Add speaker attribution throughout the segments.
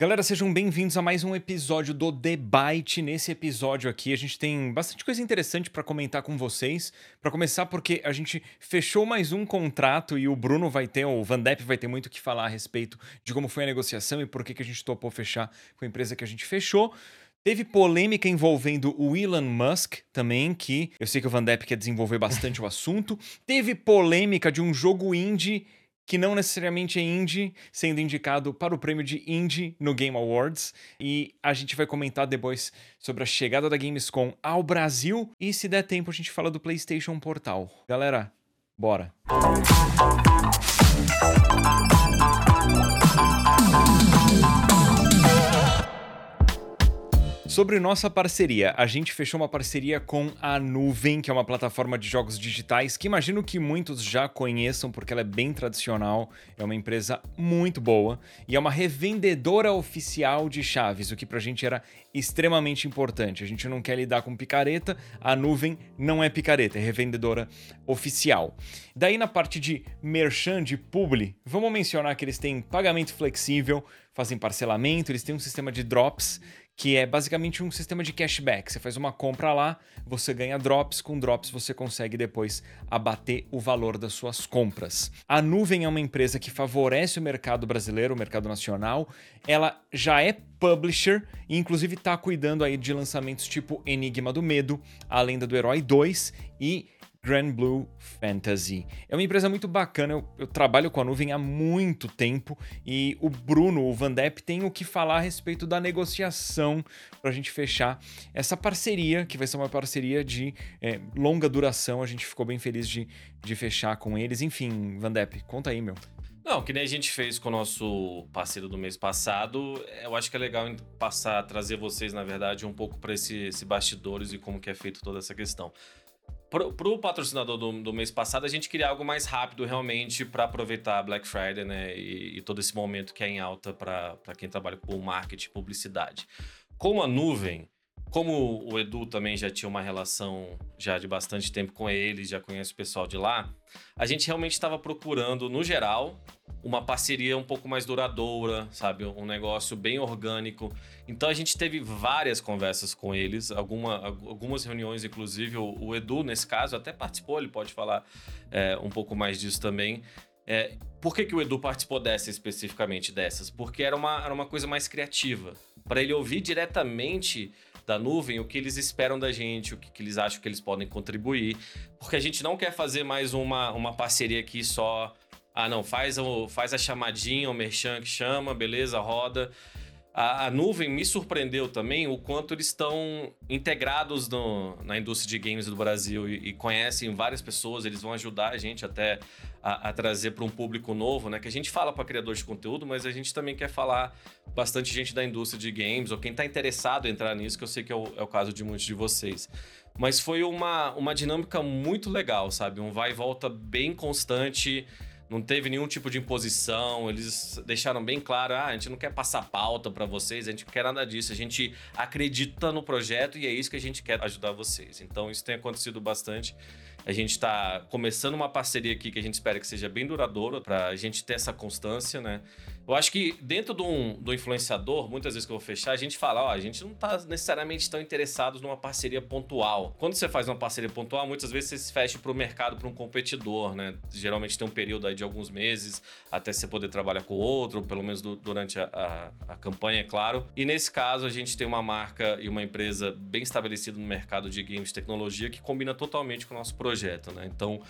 Speaker 1: Galera, sejam bem-vindos a mais um episódio do Debate. Nesse episódio aqui, a gente tem bastante coisa interessante para comentar com vocês. Para começar, porque a gente fechou mais um contrato e o Bruno vai ter, o Van Depp vai ter muito o que falar a respeito de como foi a negociação e por que, que a gente topou fechar com a empresa que a gente fechou. Teve polêmica envolvendo o Elon Musk também, que eu sei que o Van Depp quer desenvolver bastante o assunto. Teve polêmica de um jogo indie que não necessariamente é indie, sendo indicado para o prêmio de indie no Game Awards. E a gente vai comentar depois sobre a chegada da Gamescom ao Brasil. E se der tempo, a gente fala do PlayStation Portal. Galera, bora! Sobre nossa parceria, a gente fechou uma parceria com a Nuvem, que é uma plataforma de jogos digitais que imagino que muitos já conheçam porque ela é bem tradicional, é uma empresa muito boa e é uma revendedora oficial de chaves, o que pra gente era extremamente importante. A gente não quer lidar com picareta, a Nuvem não é picareta, é revendedora oficial. Daí na parte de merchan, de publi, vamos mencionar que eles têm pagamento flexível, fazem parcelamento, eles têm um sistema de drops que é basicamente um sistema de cashback. Você faz uma compra lá, você ganha drops, com drops você consegue depois abater o valor das suas compras. A Nuvem é uma empresa que favorece o mercado brasileiro, o mercado nacional. Ela já é publisher e inclusive está cuidando aí de lançamentos tipo Enigma do Medo, A Lenda do Herói 2 e Grand Blue Fantasy. É uma empresa muito bacana, eu, eu, trabalho com a nuvem há muito tempo e o Bruno, o Van Depp, tem o que falar a respeito da negociação para a gente fechar essa parceria, que vai ser uma parceria de é, longa duração. A gente ficou bem feliz de, de fechar com eles. Enfim, Van Depp, conta aí, meu.
Speaker 2: Não, que nem a gente fez com o nosso parceiro do mês passado, eu acho que é legal passar, trazer vocês, na verdade, um pouco para esse, esse bastidores e como que é feito toda essa questão. Pro, pro patrocinador do, do, mês passado, a gente queria algo mais rápido realmente para aproveitar Black Friday, né? E, e, todo esse momento que é em alta para quem trabalha com marketing e publicidade. Com a nuvem, como o Edu também já tinha uma relação já de bastante tempo com eles, já conhece o pessoal de lá, a gente realmente estava procurando, no geral, uma parceria um pouco mais duradoura, sabe? Um negócio bem orgânico. Então a gente teve várias conversas com eles, alguma, algumas reuniões, inclusive. O, o Edu, nesse caso, até participou, ele pode falar é, um pouco mais disso também. É, por que, que o Edu participou dessa especificamente dessas? Porque era uma, era uma coisa mais criativa. Para ele ouvir diretamente da nuvem o que eles esperam da gente, o que, que, eles acham que eles podem contribuir. Porque a gente não quer fazer mais uma, uma parceria aqui só ah, não, faz, o, faz a chamadinha, o merchan que chama, beleza, roda. A, a, nuvem me surpreendeu também o quanto eles estão integrados no, na indústria de games do Brasil e, e, conhecem várias pessoas, eles vão ajudar a gente até a, a trazer para um público novo, né? Que a gente fala para criadores de conteúdo, mas a gente também quer falar bastante gente da indústria de games ou quem está interessado em entrar nisso, que eu sei que é o, é o caso de muitos de vocês. Mas foi uma, uma dinâmica muito legal, sabe? Um vai e volta bem constante não teve nenhum tipo de imposição, eles deixaram bem claro, ah, a gente não quer passar pauta para vocês, a gente não quer nada disso, a gente acredita no projeto e é isso que a gente quer ajudar vocês. Então isso tem acontecido bastante. A gente está começando uma parceria aqui que a gente espera que seja bem duradoura para a gente ter essa constância, né? Eu acho que dentro do, do influenciador, muitas vezes que eu vou fechar, a gente fala, ó, a gente não está necessariamente tão interessados numa parceria pontual. Quando você faz uma parceria pontual, muitas vezes você se fecha para o mercado, para um competidor, né? Geralmente tem um período aí de alguns meses até você poder trabalhar com outro, pelo menos do, durante a, a, a campanha, é claro. E nesse caso, a gente tem uma marca e uma empresa bem estabelecida no mercado de games tecnologia que combina totalmente com o nosso projeto, né? Então,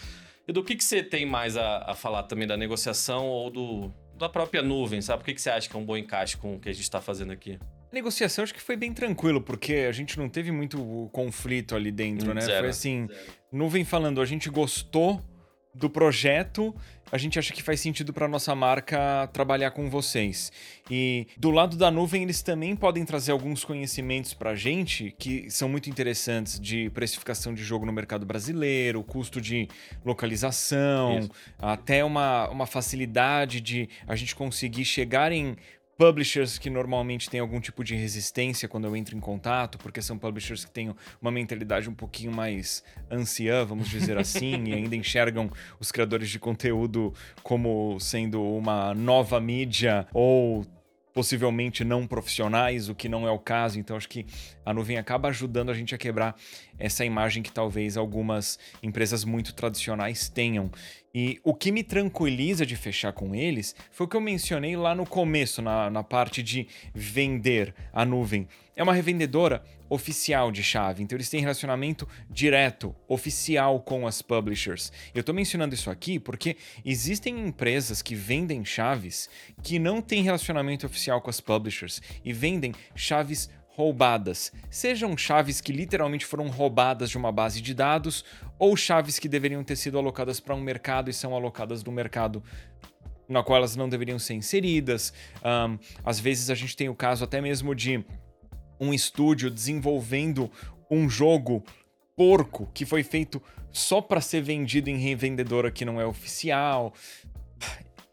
Speaker 2: e do que, que você tem mais a, a falar também da negociação ou do, da própria nuvem, sabe? Por que, que você acha que é um bom encaixe com o que a gente está fazendo aqui?
Speaker 1: A negociação acho que foi bem tranquilo, porque a gente não teve muito conflito ali dentro, hum, né? Zero, foi assim, zero. nuvem falando, a gente gostou do projeto, a gente acha que faz sentido para nossa marca trabalhar com vocês. E do lado da nuvem, eles também podem trazer alguns conhecimentos para a gente que são muito interessantes de precificação de jogo no mercado brasileiro, custo de localização, Isso. até uma, uma facilidade de a gente conseguir chegar em publishers que normalmente têm algum tipo de resistência quando eu entro em contato, porque são publishers que têm uma mentalidade um pouquinho mais anciã, vamos dizer assim, e ainda enxergam os criadores de conteúdo como sendo uma nova mídia ou possivelmente não profissionais, o que não é o caso. Então acho que a nuvem acaba ajudando a gente a quebrar essa imagem que talvez algumas empresas muito tradicionais tenham. E o que me tranquiliza de fechar com eles foi o que eu mencionei lá no começo, na, na parte de vender a nuvem. É uma revendedora oficial de chave, então eles têm relacionamento direto, oficial com as publishers. Eu estou mencionando isso aqui porque existem empresas que vendem chaves que não têm relacionamento oficial com as publishers e vendem chaves roubadas, sejam chaves que literalmente foram roubadas de uma base de dados ou chaves que deveriam ter sido alocadas para um mercado e são alocadas do mercado na qual elas não deveriam ser inseridas. Um, às vezes a gente tem o caso até mesmo de um estúdio desenvolvendo um jogo porco que foi feito só para ser vendido em revendedora que não é oficial.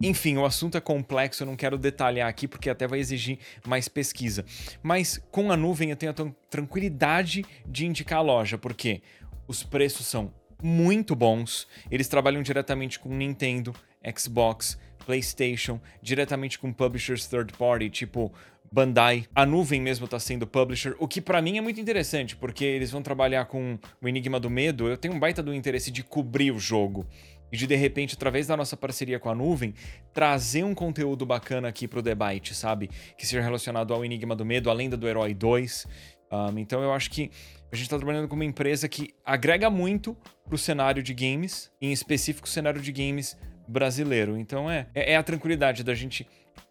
Speaker 1: Enfim, o assunto é complexo, eu não quero detalhar aqui porque até vai exigir mais pesquisa. Mas com a nuvem eu tenho a tranquilidade de indicar a loja, porque os preços são muito bons, eles trabalham diretamente com Nintendo, Xbox, PlayStation, diretamente com publishers third party, tipo Bandai. A nuvem mesmo está sendo publisher, o que para mim é muito interessante, porque eles vão trabalhar com o Enigma do Medo. Eu tenho um baita do interesse de cobrir o jogo e de de repente, através da nossa parceria com a nuvem, trazer um conteúdo bacana aqui pro debate, sabe? Que seja relacionado ao Enigma do Medo, a Lenda do Herói 2. Um, então eu acho que a gente está trabalhando com uma empresa que agrega muito pro cenário de games, em específico o cenário de games brasileiro. Então é, é, é a tranquilidade da gente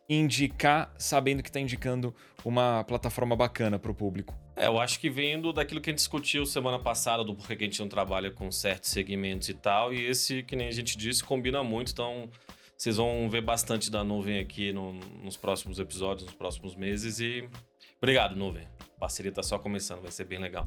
Speaker 1: indicar sabendo que está indicando uma plataforma bacana para o público.
Speaker 2: É, eu acho que vendo daquilo que a gente discutiu semana passada, do porquê que a gente não trabalha com certos segmentos e tal, e esse, que nem a gente disse, combina muito, então vocês vão ver bastante da nuvem aqui no, nos próximos episódios, nos próximos meses, e obrigado, nuvem. A parceria está só começando, vai ser bem legal.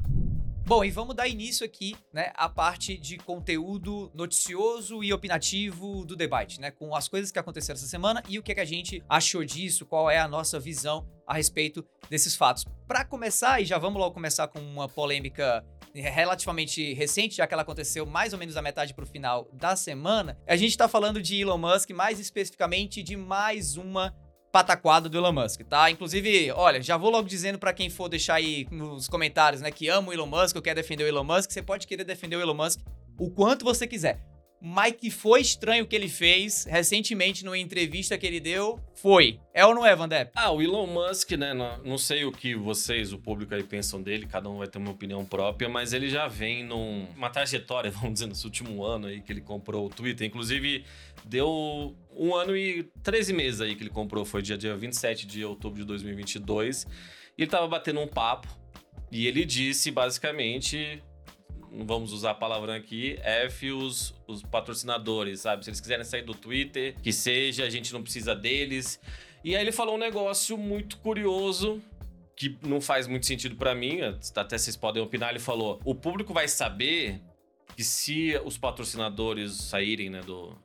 Speaker 3: Bom, e vamos dar início aqui, né, à parte de conteúdo noticioso e opinativo do debate, né, com as coisas que aconteceram essa semana e o que, é que a gente achou disso, qual é a nossa visão a respeito desses fatos. Para começar, e já vamos logo começar com uma polêmica relativamente recente, já que ela aconteceu mais ou menos da metade para o final da semana, a gente está falando de Elon Musk, mais especificamente de mais uma pataquada do Elon Musk, tá? Inclusive, olha, já vou logo dizendo para quem for deixar aí nos comentários, né, que ama o Elon Musk ou quer defender o Elon Musk, você pode querer defender o Elon Musk o quanto você quiser. Mas que foi estranho o que ele fez recentemente numa entrevista que ele deu, foi. É ou não é, Van Depp?
Speaker 2: Ah, o Elon Musk, né? Não, sei o que vocês, o público aí, pensam dele, cada um vai ter uma opinião própria, mas ele já vem numa trajetória, vamos dizer, nesse último ano aí que ele comprou o Twitter. Inclusive, deu um ano e 13 meses aí que ele comprou, foi dia, dia 27 de outubro de 2022. E ele tava batendo um papo e ele disse basicamente não vamos usar a palavra aqui, F os, os patrocinadores, sabe? Se eles quiserem sair do Twitter, que seja, a gente não precisa deles. E aí ele falou um negócio muito curioso que não faz muito sentido para mim, até vocês podem opinar, ele falou: "O público vai saber que se os patrocinadores saírem, né, do,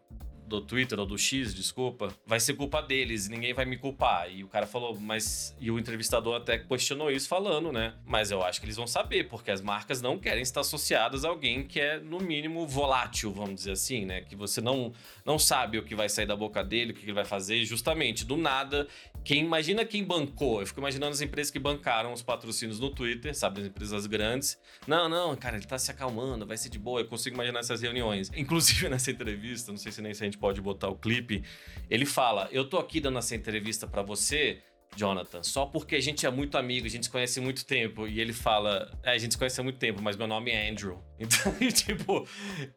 Speaker 2: do Twitter ou do X, desculpa, vai ser culpa deles, ninguém vai me culpar. E o cara falou, mas. E o entrevistador até questionou isso falando, né? Mas eu acho que eles vão saber, porque as marcas não querem estar associadas a alguém que é, no mínimo, volátil, vamos dizer assim, né? Que você não, não sabe o que vai sair da boca dele, o que ele vai fazer, justamente do nada. Quem imagina quem bancou? Eu fico imaginando as empresas que bancaram os patrocínios no Twitter, sabe? As empresas grandes. Não, não, cara, ele tá se acalmando, vai ser de boa. Eu consigo imaginar essas reuniões. Inclusive nessa entrevista, não sei se nem se a gente pode botar o clipe, ele fala: Eu tô aqui dando essa entrevista para você. Jonathan, só porque a gente é muito amigo, a gente se conhece há muito tempo. E ele fala: É, a gente se conhece há muito tempo, mas meu nome é Andrew. Então, tipo,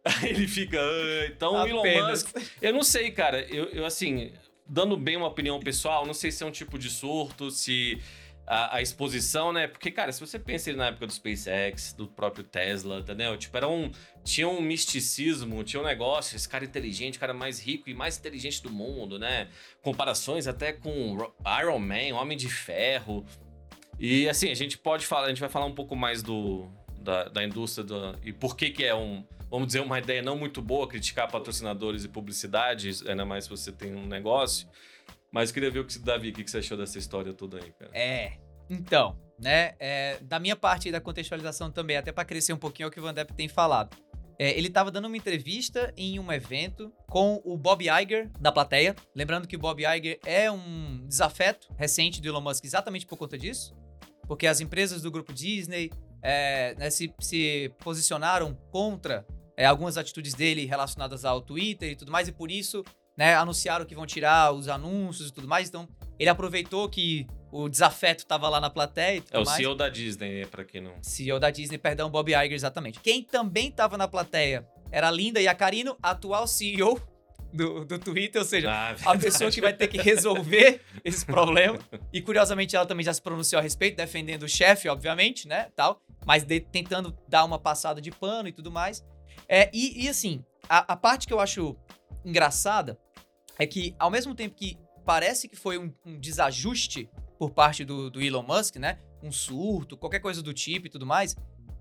Speaker 2: aí ele fica. Ah. Então, o Elon Musk. Eu não sei, cara. Eu, eu, assim, dando bem uma opinião pessoal, não sei se é um tipo de surto, se a, a, exposição, né? Porque, cara, se você pensa na época do SpaceX, do próprio Tesla, entendeu? Tipo, era um. Tinha um misticismo, tinha um negócio, esse cara inteligente, cara mais rico e mais inteligente do mundo, né? Comparações até com Iron Man, Homem de Ferro. E assim, a gente pode falar, a gente vai falar um pouco mais do, da, da indústria do, e por que, que é um, vamos dizer, uma ideia não muito boa criticar patrocinadores e publicidades, ainda mais se você tem um negócio. Mas queria ver o que Davi, o que você achou dessa história toda aí, cara.
Speaker 3: É. Então, né? É, da minha parte da contextualização também, até para crescer um pouquinho é o que o Van Depp tem falado. É, ele estava dando uma entrevista em um evento com o Bob Iger da plateia. Lembrando que o Bob Iger é um desafeto recente do Elon Musk exatamente por conta disso. Porque as empresas do grupo Disney é, né, se, se, posicionaram contra é, algumas atitudes dele relacionadas ao Twitter e tudo mais, e por isso né, anunciaram que vão tirar os anúncios e tudo mais. Então, ele aproveitou que o desafeto estava lá na plateia.
Speaker 2: é o mais. CEO da Disney, para quem não.
Speaker 3: CEO da Disney, perdão, Bob Iger, exatamente. Quem também estava na plateia era a Linda Yacarino, atual CEO do, do Twitter, ou seja, ah, a pessoa que vai ter que resolver esse problema. E curiosamente ela também já se pronunciou a respeito, defendendo o chefe, obviamente, né, tal, mas de, tentando dar uma passada de pano e tudo mais. É, e, e assim, a, a parte que eu acho engraçada é que ao mesmo tempo que parece que foi um, um desajuste por parte do, do Elon Musk, né? Um surto, qualquer coisa do tipo e tudo mais.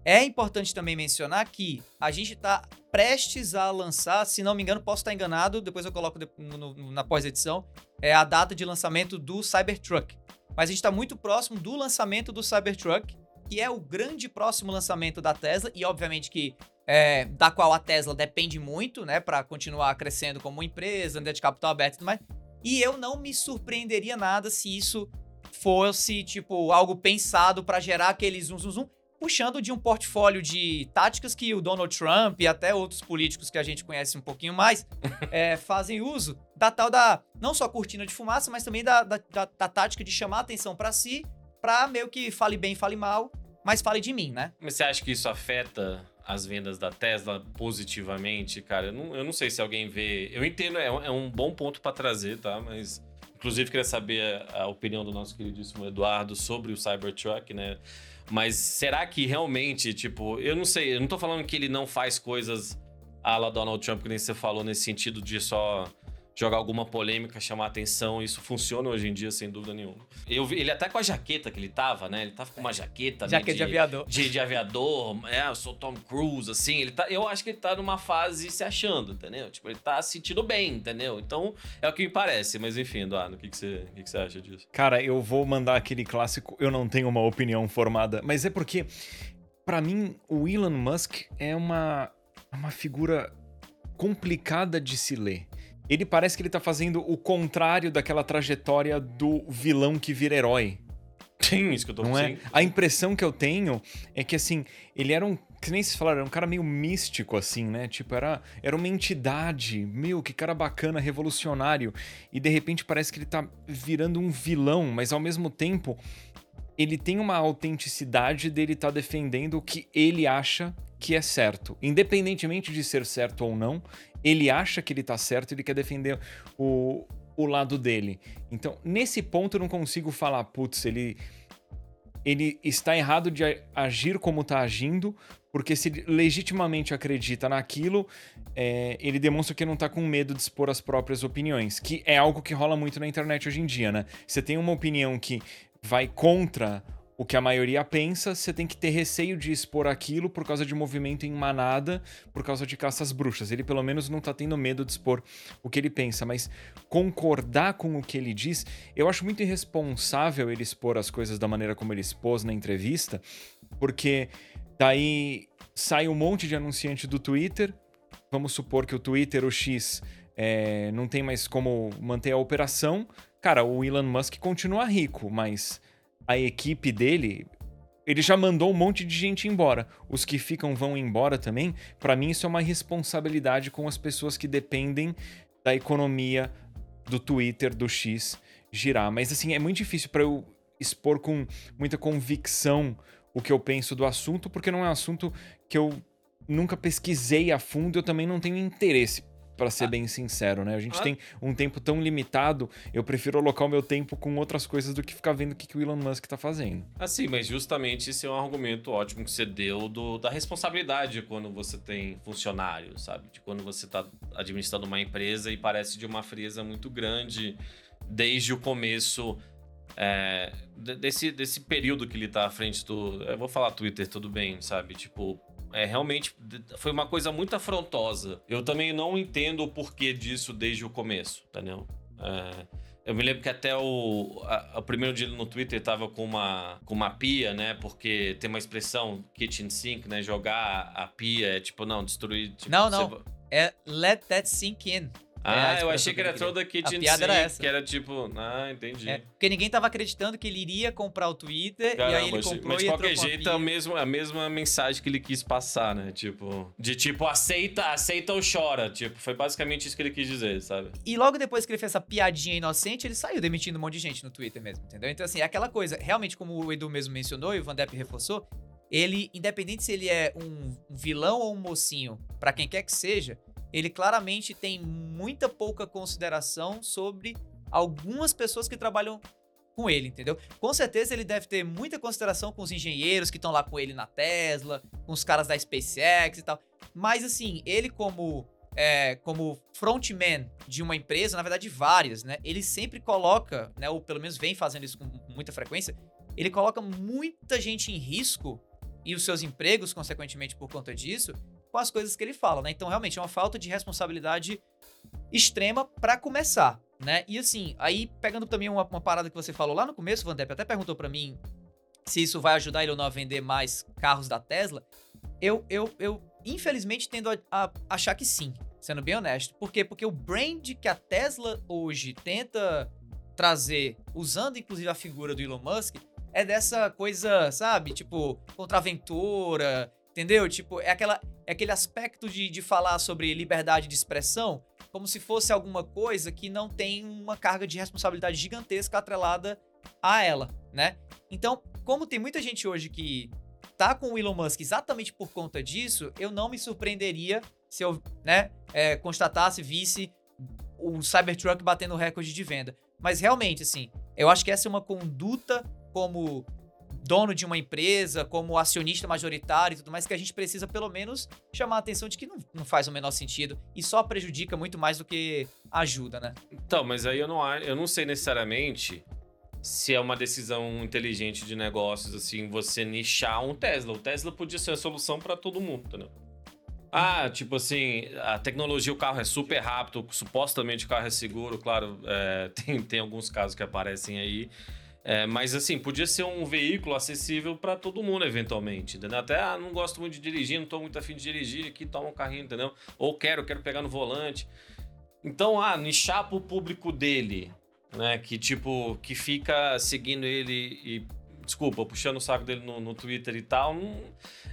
Speaker 3: É importante também mencionar que a gente está prestes a lançar, se não me engano, posso estar enganado, depois eu coloco no, no, na pós-edição, é a data de lançamento do Cybertruck. Mas a gente está muito próximo do lançamento do Cybertruck, que é o grande próximo lançamento da Tesla, e obviamente que é, da qual a Tesla depende muito, né, para continuar crescendo como empresa, de capital aberto e tudo mais. E eu não me surpreenderia nada se isso fosse, tipo, algo pensado para gerar aquele zoom, zoom, zoom, puxando de um portfólio de táticas que o Donald Trump e até outros políticos que a gente conhece um pouquinho mais é, fazem uso da tal da, não só cortina de fumaça, mas também da, da, da, da tática de chamar atenção para si, pra meio que fale bem, fale mal, mas fale de mim, né?
Speaker 2: Mas você acha que isso afeta as vendas da Tesla positivamente, cara? Eu não, eu não sei se alguém vê. Eu entendo, é um, é um bom ponto para trazer, tá? Mas Inclusive, queria saber a, opinião do nosso queridíssimo Eduardo sobre o Cybertruck, né? Mas será que realmente, tipo, eu não sei, eu não tô falando que ele não faz coisas a la Donald Trump, que nem você falou, nesse sentido de só jogar alguma polêmica, chamar atenção. Isso funciona hoje em dia, sem dúvida nenhuma. Eu vi ele até com a jaqueta que ele tava, né? Ele tava com uma jaqueta.
Speaker 3: Jaqueta de, de, aviador.
Speaker 2: De, de, aviador. É, eu sou Tom Cruise, assim. Ele tá, eu acho que ele tá numa fase se achando, entendeu? Tipo, ele tá se sentindo bem, entendeu? Então, é o que me parece. Mas enfim, Eduardo, o que, que, você, o que, que você acha disso?
Speaker 1: Cara, eu vou mandar aquele clássico. Eu não tenho uma opinião formada, mas é porque, para mim, o Elon Musk é uma, uma figura complicada de se ler ele parece que ele tá fazendo o contrário daquela trajetória do vilão que vira herói.
Speaker 2: Sim, isso que eu tô
Speaker 1: Não é? A impressão que eu tenho é que, assim, ele era um. Que nem se falaram, era um cara meio místico, assim, né? Tipo, era, era uma entidade. Meu, que cara bacana, revolucionário. E de repente parece que ele tá virando um vilão, mas ao mesmo tempo ele tem uma autenticidade dele estar tá defendendo o que ele acha que é certo. Independentemente de ser certo ou não, ele acha que ele tá certo, ele quer defender o, o lado dele. Então, nesse ponto eu não consigo falar, putz, ele ele está errado de agir como está agindo, porque se legitimamente acredita naquilo, é, ele demonstra que não está com medo de expor as próprias opiniões, que é algo que rola muito na internet hoje em dia, né? Você tem uma opinião que vai contra o que a maioria pensa, você tem que ter receio de expor aquilo por causa de movimento em manada, por causa de caças bruxas. Ele pelo menos não tá tendo medo de expor o que ele pensa, mas concordar com o que ele diz, eu acho muito irresponsável ele expor as coisas da maneira como ele expôs na entrevista, porque daí sai um monte de anunciante do Twitter. Vamos supor que o Twitter, o X, é, não tem mais como manter a operação. Cara, o Elon Musk continua rico, mas a equipe dele, ele já mandou um monte de gente embora. Os que ficam vão embora também. Para mim, isso é uma responsabilidade com as pessoas que dependem da economia do Twitter, do X girar. Mas assim, é muito difícil para eu expor com muita convicção o que eu penso do assunto, porque não é um assunto que eu nunca pesquisei a fundo, eu também não tenho interesse para ser ah. bem sincero, né? A gente ah. tem um tempo tão limitado, eu prefiro alocar o meu tempo com outras coisas do que ficar vendo o que, que o Elon Musk tá fazendo.
Speaker 2: Assim, mas justamente esse é um argumento ótimo que você deu do, da responsabilidade quando você tem funcionário, sabe? De quando você tá administrando uma empresa e parece de uma frieza muito grande desde o começo é, desse, desse período que ele tá à frente do. Eu vou falar Twitter, tudo bem, sabe? Tipo, é, realmente foi uma coisa muito afrontosa. Eu também não entendo o porquê disso desde o começo, entendeu? É, Eu me lembro que até o, a, o primeiro dia no Twitter tava com uma, com uma pia, né? Porque tem uma expressão kitchen sink, né? Jogar a pia é tipo, não, destruir. Tipo,
Speaker 3: não, não. Você... É let that sink in.
Speaker 2: Ah, é eu achei que era toda Kitchen
Speaker 3: a piada era essa.
Speaker 2: que era tipo, ah, entendi. É,
Speaker 3: porque ninguém tava acreditando que ele iria comprar o Twitter Caramba, e aí ele comprou mas de qualquer
Speaker 2: jeito é a mesma, a mesma mensagem que ele quis passar, né? Tipo, de tipo, aceita, aceita ou chora. Tipo, foi basicamente isso que ele quis dizer, sabe?
Speaker 3: E logo depois que ele fez essa piadinha inocente, ele saiu demitindo um monte de gente no Twitter mesmo, entendeu? Então, assim, é aquela coisa, realmente, como o Edu mesmo mencionou e o Van Depp reforçou, ele, independente se ele é um vilão ou um mocinho, para quem quer que seja, ele claramente tem muita pouca consideração sobre algumas pessoas que trabalham com ele, entendeu? Com certeza ele deve ter muita consideração com os engenheiros que estão lá com ele na Tesla, com os caras da SpaceX e tal. Mas assim, ele como é, como frontman de uma empresa, na verdade várias, né? Ele sempre coloca, né? Ou pelo menos vem fazendo isso com muita frequência. Ele coloca muita gente em risco e os seus empregos, consequentemente, por conta disso, com as coisas que ele fala, né? Então, realmente, é uma falta de responsabilidade extrema para começar, né? E assim, aí pegando também uma, uma, parada que você falou lá no começo, Van Depp até perguntou para mim se isso vai ajudar ele ou não a vender mais carros da Tesla. Eu, eu, eu infelizmente, tendo a, a achar que sim, sendo bem honesto. Por quê? Porque o brand que a Tesla hoje tenta trazer, usando inclusive a figura do Elon Musk, é dessa coisa, sabe? Tipo, contraventora, entendeu? Tipo, é aquela é aquele aspecto de, de falar sobre liberdade de expressão como se fosse alguma coisa que não tem uma carga de responsabilidade gigantesca atrelada a ela, né? Então, como tem muita gente hoje que tá com o Elon Musk exatamente por conta disso, eu não me surpreenderia se eu, né, é, constatasse, visse o Cybertruck batendo recorde de venda. Mas realmente, assim, eu acho que essa é uma conduta como dono de uma empresa, como acionista majoritário e tudo mais, que a gente precisa pelo menos chamar a atenção de que não, não faz o menor sentido e só prejudica muito mais do que ajuda, né?
Speaker 2: Então, mas aí eu não, eu não sei necessariamente se é uma decisão inteligente de negócios, assim, você nichar um Tesla. O Tesla podia ser a solução para todo mundo, entendeu? Ah, tipo assim, a tecnologia, o carro é super rápido, supostamente o carro é seguro, claro, é, tem, tem alguns casos que aparecem aí. É, mas assim, podia ser um veículo acessível para todo mundo, eventualmente, entendeu? Até, ah, não gosto muito de dirigir, não tô muito afim de dirigir, aqui toma um carrinho, entendeu? Ou quero, quero pegar no volante. Então, ah, nichar pro público dele, né? Que tipo, que fica seguindo ele e desculpa, puxando o saco dele no, no Twitter e tal.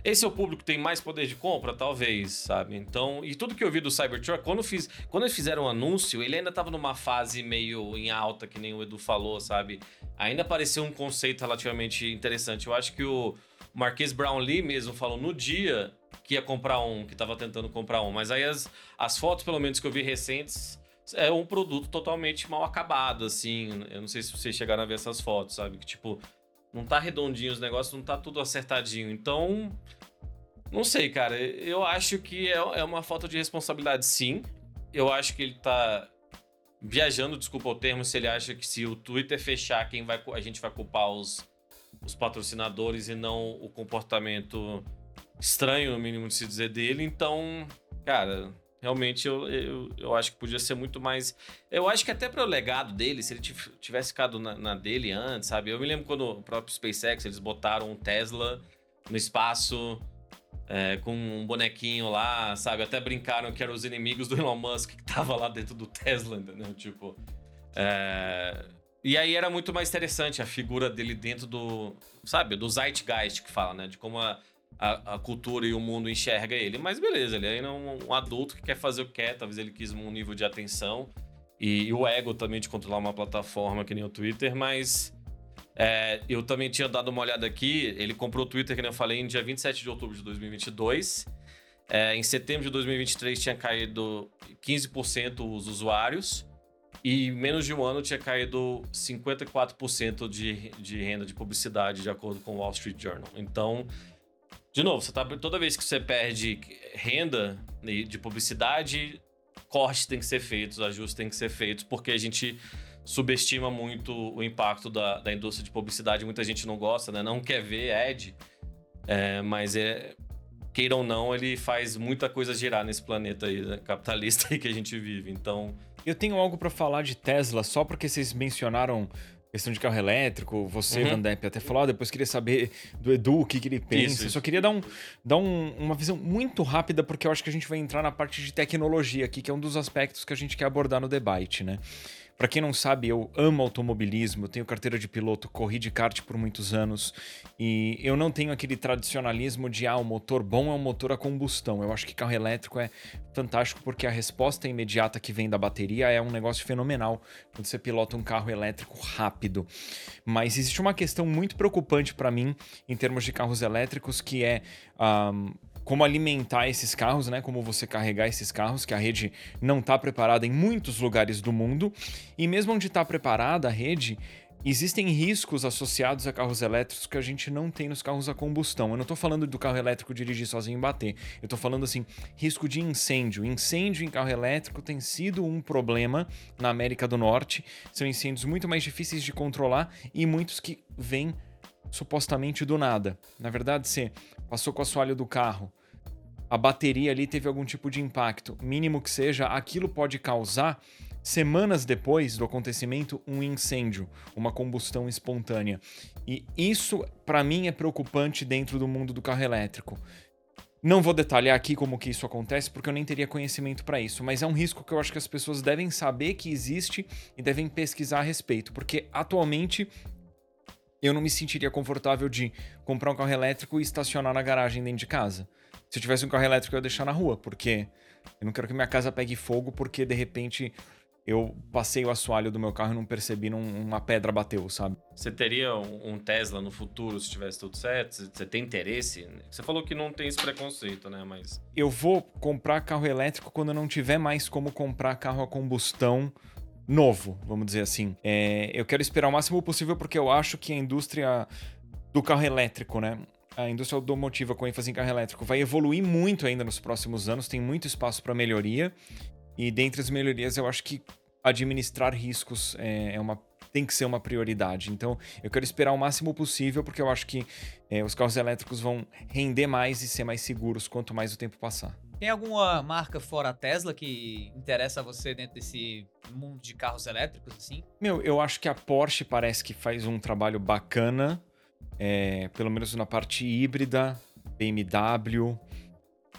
Speaker 2: Esse é o público que tem mais poder de compra, talvez, sabe? Então, e tudo que eu vi do Cybertruck, quando, fiz, quando eles fizeram o um anúncio, ele ainda tava numa fase meio em alta, que nem o Edu falou, sabe? Ainda pareceu um conceito relativamente interessante. Eu acho que o Marquês Brownlee mesmo falou no dia que ia comprar um, que tava tentando comprar um, mas aí as, as fotos, pelo menos que eu vi recentes, é um produto totalmente mal acabado, assim. Eu não sei se vocês chegaram a ver essas fotos, sabe? Que tipo, não tá redondinho os negócios, não tá tudo acertadinho. Então, não sei, cara. Eu acho que é, é uma falta de responsabilidade, sim. Eu acho que ele tá viajando, desculpa o termo, se ele acha que se o Twitter fechar, quem vai a gente vai culpar os, os patrocinadores e não o comportamento estranho, no mínimo de se dizer dele. Então, cara, realmente eu, eu, eu acho que podia ser muito mais. Eu acho que até para o legado dele, se ele tivesse ficado na, na, dele antes, sabe? Eu me lembro quando o próprio SpaceX eles botaram um Tesla no espaço. É, com um bonequinho lá, sabe? Até brincaram que eram os inimigos do Elon Musk que tava lá dentro do Tesla, entendeu? Tipo. É... E aí era muito mais interessante a figura dele dentro do. Sabe? Do Zeitgeist que fala, né? De como a, a, a, cultura e o mundo enxerga ele. Mas beleza, ele ainda é um, um, adulto que quer fazer o que quer, talvez ele quis um nível de atenção e, e, o ego também de controlar uma plataforma que nem o Twitter, mas é, eu também tinha dado uma olhada aqui, ele comprou o Twitter, que nem eu falei, em dia 27 de outubro de 2022. É, em setembro de 2023 tinha caído 15% os usuários. E em menos de um ano tinha caído 54% de, de renda de publicidade, de acordo com o Wall Street Journal. Então, de novo, você tá, toda vez que você perde renda de publicidade, cortes têm que ser feitos, ajustes têm que ser feitos, porque a gente subestima muito o impacto da, da indústria de publicidade. Muita gente não gosta, né? Não quer ver ad, é, mas é, queira ou não, ele faz muita coisa girar nesse planeta aí, né? capitalista aí que a gente vive. Então,
Speaker 1: Eu tenho algo para falar de Tesla, só porque vocês mencionaram questão de carro elétrico, você, uhum. Van Depp, até falou, ah, depois queria saber do Edu, o que, que ele pensa. Isso, isso. Só queria dar, um, dar um, uma visão muito rápida, porque eu acho que a gente vai entrar na parte de tecnologia aqui, que é um dos aspectos que a gente quer abordar no debate, né? Para quem não sabe, eu amo automobilismo, tenho carteira de piloto, corri de kart por muitos anos e eu não tenho aquele tradicionalismo de ah, o motor bom é um motor a combustão. Eu acho que carro elétrico é fantástico porque a resposta imediata que vem da bateria é um negócio fenomenal quando você pilota um carro elétrico rápido. Mas existe uma questão muito preocupante para mim em termos de carros elétricos que é um, como alimentar esses carros, né? Como você carregar esses carros, que a rede não está preparada em muitos lugares do mundo. E mesmo onde está preparada a rede, existem riscos associados a carros elétricos que a gente não tem nos carros a combustão. Eu não estou falando do carro elétrico dirigir sozinho e bater. Eu estou falando assim, risco de incêndio. Incêndio em carro elétrico tem sido um problema na América do Norte. São incêndios muito mais difíceis de controlar e muitos que vêm supostamente do nada. Na verdade, você passou com o assoalho do carro, a bateria ali teve algum tipo de impacto, mínimo que seja, aquilo pode causar, semanas depois do acontecimento, um incêndio, uma combustão espontânea. E isso, para mim, é preocupante dentro do mundo do carro elétrico. Não vou detalhar aqui como que isso acontece, porque eu nem teria conhecimento para isso, mas é um risco que eu acho que as pessoas devem saber que existe e devem pesquisar a respeito, porque atualmente eu não me sentiria confortável de comprar um carro elétrico e estacionar na garagem dentro de casa. Se eu tivesse um carro elétrico, eu ia deixar na rua, porque eu não quero que minha casa pegue fogo porque de repente eu passei o assoalho do meu carro e não percebi, uma pedra bateu, sabe?
Speaker 2: Você teria um, Tesla no futuro se tivesse tudo certo? Você tem interesse? Você falou que não tem esse preconceito, né? Mas.
Speaker 1: Eu vou comprar carro elétrico quando eu não tiver mais como comprar carro a combustão novo, vamos dizer assim. É, eu quero esperar o máximo possível porque eu acho que a indústria do carro elétrico, né? A indústria automotiva com ênfase em carro elétrico vai evoluir muito ainda nos próximos anos, tem muito espaço para melhoria. E dentre as melhorias, eu acho que administrar riscos é, é uma tem que ser uma prioridade. Então, eu quero esperar o máximo possível, porque eu acho que é, os carros elétricos vão render mais e ser mais seguros quanto mais o tempo passar.
Speaker 3: Tem alguma marca fora a Tesla que interessa a você dentro desse mundo de carros elétricos, assim?
Speaker 1: Meu, eu acho que a Porsche parece que faz um trabalho bacana, é, pelo menos na parte híbrida, BMW,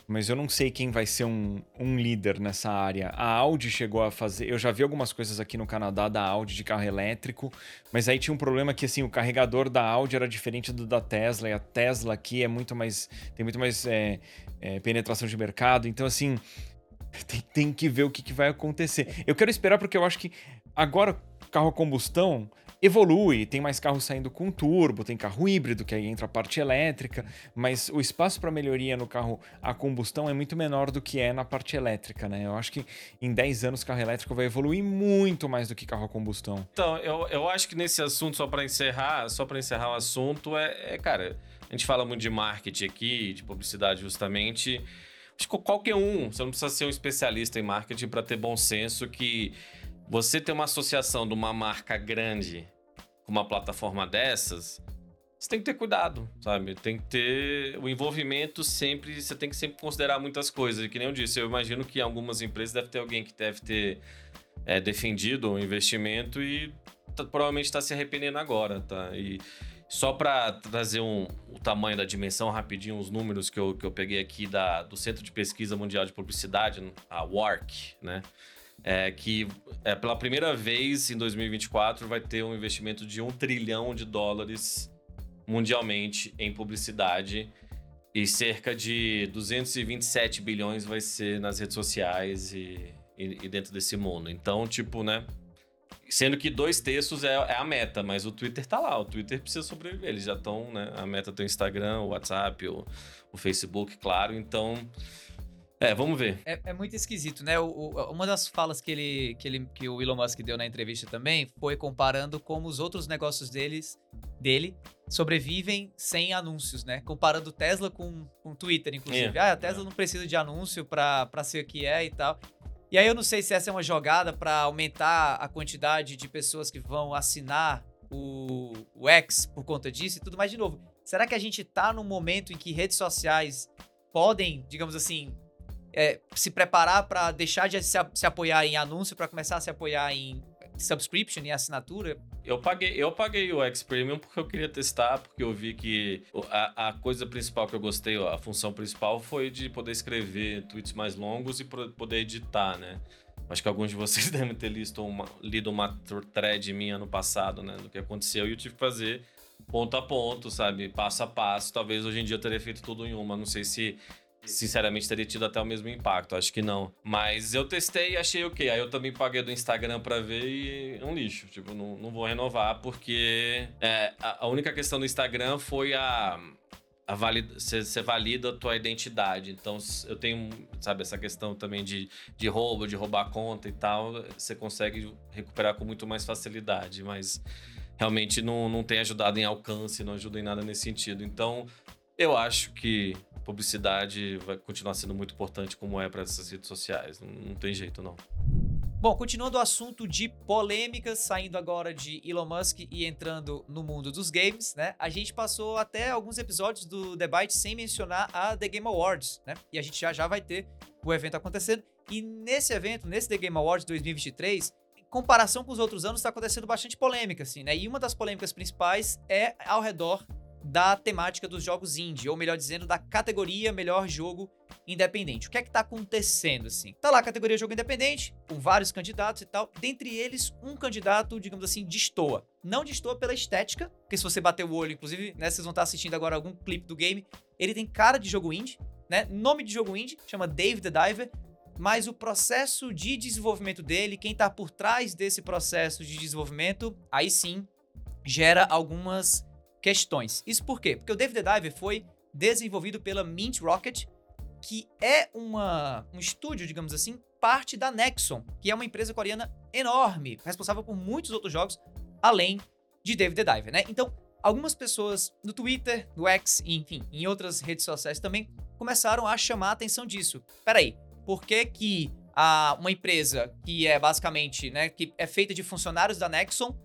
Speaker 1: mas eu não sei quem vai ser um, um líder nessa área. A Audi chegou a fazer. Eu já vi algumas coisas aqui no Canadá da Audi de carro elétrico, mas aí tinha um problema que assim o carregador da Audi era diferente do da Tesla e a Tesla aqui é muito mais tem muito mais é, é, penetração de mercado. Então assim tem, tem que ver o que, que vai acontecer. Eu quero esperar porque eu acho que agora carro a combustão evolui, tem mais carros saindo com turbo, tem carro híbrido, que aí entra a parte elétrica, mas o espaço para melhoria no carro a combustão é muito menor do que é na parte elétrica, né? Eu acho que em 10 anos o carro elétrico vai evoluir muito mais do que carro a combustão.
Speaker 2: Então, eu, eu acho que nesse assunto, só para encerrar, só para encerrar o assunto, é, é, cara, a gente fala muito de marketing aqui, de publicidade justamente. Acho que qualquer um, você não precisa ser um especialista em marketing para ter bom senso que você ter uma associação de uma marca grande com uma plataforma dessas, você tem que ter cuidado, sabe? Tem que ter o envolvimento sempre, você tem que sempre considerar muitas coisas. E que nem eu disse, eu imagino que em algumas empresas deve ter alguém que deve ter é, defendido o investimento e tá, provavelmente está se arrependendo agora, tá? E só para trazer um, o tamanho da dimensão rapidinho, os números que eu, que eu peguei aqui da, do Centro de Pesquisa Mundial de Publicidade, a WARC, né? É, que é, pela primeira vez em 2024 vai ter um investimento de um trilhão de dólares mundialmente em publicidade e cerca de 227 bilhões vai ser nas redes sociais e, e, e dentro desse mundo. Então, tipo, né? Sendo que dois terços é, é, a meta, mas o Twitter tá lá. O Twitter precisa sobreviver. Eles já estão, né? A meta tem o Instagram, o WhatsApp, o, o Facebook, claro. Então, é, vamos ver.
Speaker 3: É, é muito esquisito, né? O, o, uma das falas que, ele, que, ele, que o Elon Musk deu na entrevista também foi comparando como os outros negócios deles, dele sobrevivem sem anúncios, né? Comparando Tesla com, com Twitter, inclusive. É. Ah, a Tesla não precisa de anúncio para ser o que é e tal. E aí eu não sei se essa é uma jogada para aumentar a quantidade de pessoas que vão assinar o, o X por conta disso e tudo mais de novo. Será que a gente tá num momento em que redes sociais podem, digamos assim, é, se preparar para deixar de se, se apoiar em anúncio para começar a se apoiar em subscription, em assinatura?
Speaker 2: Eu paguei, eu paguei o X Premium porque eu queria testar, porque eu vi que a, a coisa principal que eu gostei, a função principal foi de poder escrever tweets mais longos e poder editar, né? Acho que alguns de vocês devem ter lido uma, lido uma thread minha no passado, né? Do que aconteceu e eu tive que fazer ponto a ponto, sabe? Passo a passo. Talvez hoje em dia eu teria feito tudo em uma. Não sei se sinceramente teria tido até o mesmo impacto, acho que não. Mas eu testei e achei ok. Aí eu também paguei do Instagram para ver e é um lixo. Tipo, não, não vou renovar porque é, a, a única questão do Instagram foi a você valida a tua identidade. Então, eu tenho, sabe, essa questão também de, de roubo, de roubar conta e tal, você consegue recuperar com muito mais facilidade, mas realmente não, não tem ajudado em alcance, não ajuda em nada nesse sentido. Então, eu acho que publicidade vai continuar sendo muito importante como é para essas redes sociais. Não, não tem jeito, não.
Speaker 3: Bom, continuando o assunto de polêmicas, saindo agora de Elon Musk e entrando no mundo dos games, né? A gente passou até alguns episódios do debate sem mencionar a The Game Awards, né? E a gente já já vai ter o evento acontecendo. E nesse evento, nesse The Game Awards 2023, em comparação com os outros anos, está acontecendo bastante polêmica, assim, né? E uma das polêmicas principais é ao redor da temática dos jogos indie, ou melhor dizendo, da categoria melhor jogo independente. O que é que tá acontecendo assim? Tá lá a categoria jogo independente, com vários candidatos e tal. Dentre eles, um candidato, digamos assim, destoa. Não destoa pela estética, porque se você bater o olho, inclusive, né, vocês vão estar assistindo agora algum clipe do game, ele tem cara de jogo indie, né? Nome de jogo indie, chama Dave the Diver, mas o processo de desenvolvimento dele, quem tá por trás desse processo de desenvolvimento, aí sim gera algumas questões. Isso por quê? Porque o David the Diver foi desenvolvido pela Mint Rocket, que é uma, um estúdio, digamos assim, parte da Nexon, que é uma empresa coreana enorme, responsável por muitos outros jogos, além de David the Diver, né? Então, algumas pessoas no Twitter, no X, enfim, em outras redes sociais também, começaram a chamar a atenção disso. Peraí, por que que a, uma empresa que é basicamente, né, que é feita de funcionários da Nexon,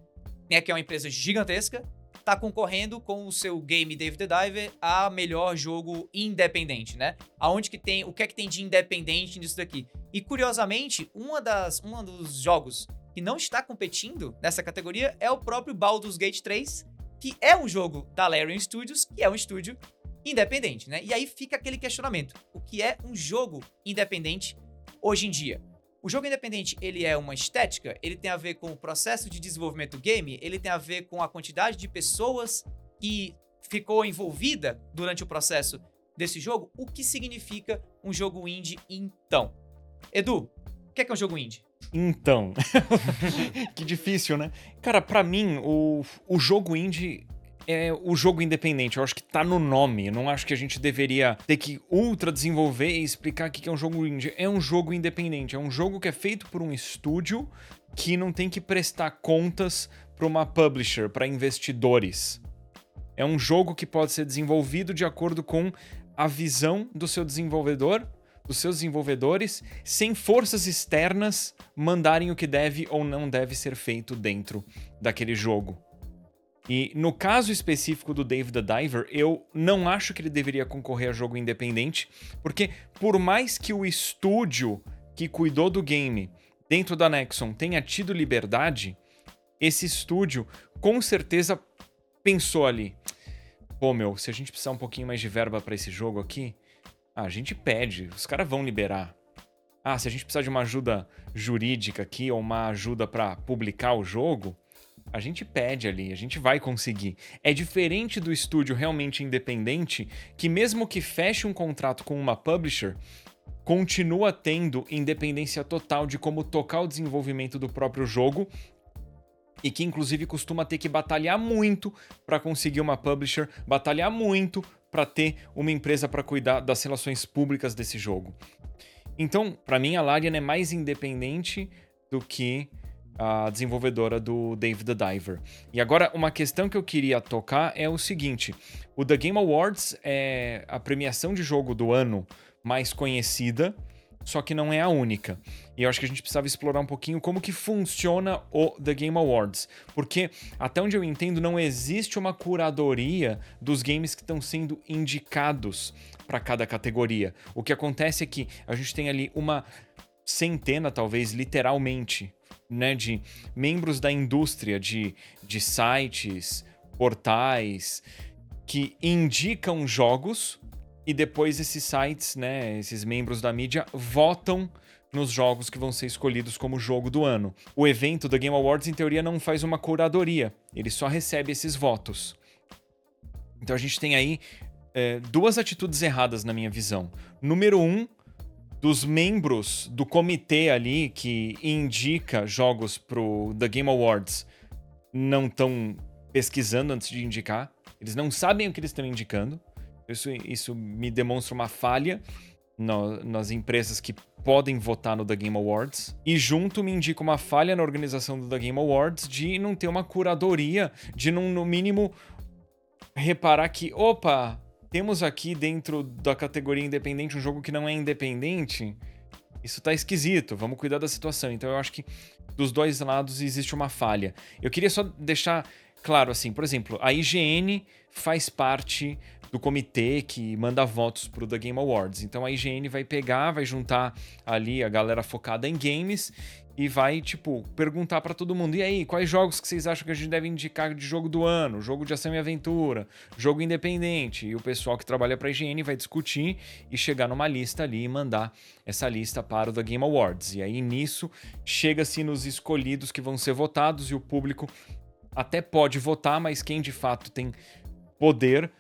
Speaker 3: né, que é uma empresa gigantesca, tá concorrendo com o seu game David the Diver a melhor jogo independente, né? Aonde que tem, o que é que tem de independente nisso daqui? E curiosamente, uma das, um dos jogos que não está competindo nessa categoria é o próprio Baldur's Gate 3, que é um jogo da Larian Studios, que é um estúdio independente, né? E aí fica aquele questionamento: o que é um jogo independente hoje em dia? O jogo independente, ele é uma estética, ele tem a ver com o processo de desenvolvimento do game, ele tem a ver com a quantidade de pessoas que ficou envolvida durante o processo desse jogo. O que significa um jogo indie então? Edu, o que é, que é um jogo indie?
Speaker 1: Então, que difícil, né? Cara, para mim, o, o jogo indie é o jogo independente. Eu acho que tá no nome. Eu não acho que a gente deveria ter que ultra desenvolver e explicar o que é um jogo indie. É um jogo independente. É um jogo que é feito por um estúdio que não tem que prestar contas para uma publisher, para investidores. É um jogo que pode ser desenvolvido de acordo com a visão do seu desenvolvedor, dos seus desenvolvedores, sem forças externas mandarem o que deve ou não deve ser feito dentro daquele jogo. E no caso específico do Dave the Diver, eu não acho que ele deveria concorrer a jogo independente, porque por mais que o estúdio que cuidou do game dentro da Nexon tenha tido liberdade, esse estúdio com certeza pensou ali: pô, meu, se a gente precisar um pouquinho mais de verba para esse jogo aqui, a gente pede, os caras vão liberar. Ah, se a gente precisar de uma ajuda jurídica aqui ou uma ajuda para publicar o jogo, a gente pede ali, a gente vai conseguir. É diferente do estúdio realmente independente, que mesmo que feche um contrato com uma publisher, continua tendo independência total de como tocar o desenvolvimento do próprio jogo e que inclusive costuma ter que batalhar muito para conseguir uma publisher, batalhar muito para ter uma empresa para cuidar das relações públicas desse jogo. Então, para mim a Larian é mais independente do que a desenvolvedora do Dave the Diver. E agora, uma questão que eu queria tocar é o seguinte: o The Game Awards é a premiação de jogo do ano mais conhecida só que não é a única. E eu acho que a gente precisava explorar um pouquinho como que funciona o The Game Awards, porque até onde eu entendo não existe uma curadoria dos games que estão sendo indicados para cada categoria. O que acontece é que a gente tem ali uma centena, talvez literalmente, né, de membros da indústria de, de sites, portais que indicam jogos e depois esses sites, né, esses membros da mídia votam nos jogos que vão ser escolhidos como jogo do ano. O evento da Game Awards, em teoria, não faz uma curadoria, ele só recebe esses votos. Então a gente tem aí é, duas atitudes erradas na minha visão. Número um, dos membros do comitê ali que indica jogos pro The Game Awards não estão pesquisando antes de indicar. Eles não sabem o que eles estão indicando. Isso, isso me demonstra uma falha no, nas empresas que podem votar no The Game Awards. E junto me indica uma falha na organização do The Game Awards de não ter uma curadoria, de não, no mínimo, reparar que, opa, temos aqui dentro da categoria independente um jogo que não é independente. Isso tá esquisito, vamos cuidar da situação. Então eu acho que dos dois lados existe uma falha. Eu queria só deixar claro assim, por exemplo, a IGN faz parte do comitê que manda votos pro The Game Awards. Então a IGN vai pegar, vai juntar ali a galera focada em games e vai, tipo, perguntar para todo mundo: e aí, quais jogos que vocês acham que a gente deve indicar de jogo do ano? Jogo de ação e aventura, jogo independente. E o pessoal que trabalha pra IGN vai discutir e chegar numa lista ali e mandar essa lista para o The Game Awards. E aí nisso chega-se nos escolhidos que vão ser votados e o público até pode votar, mas quem de fato tem poder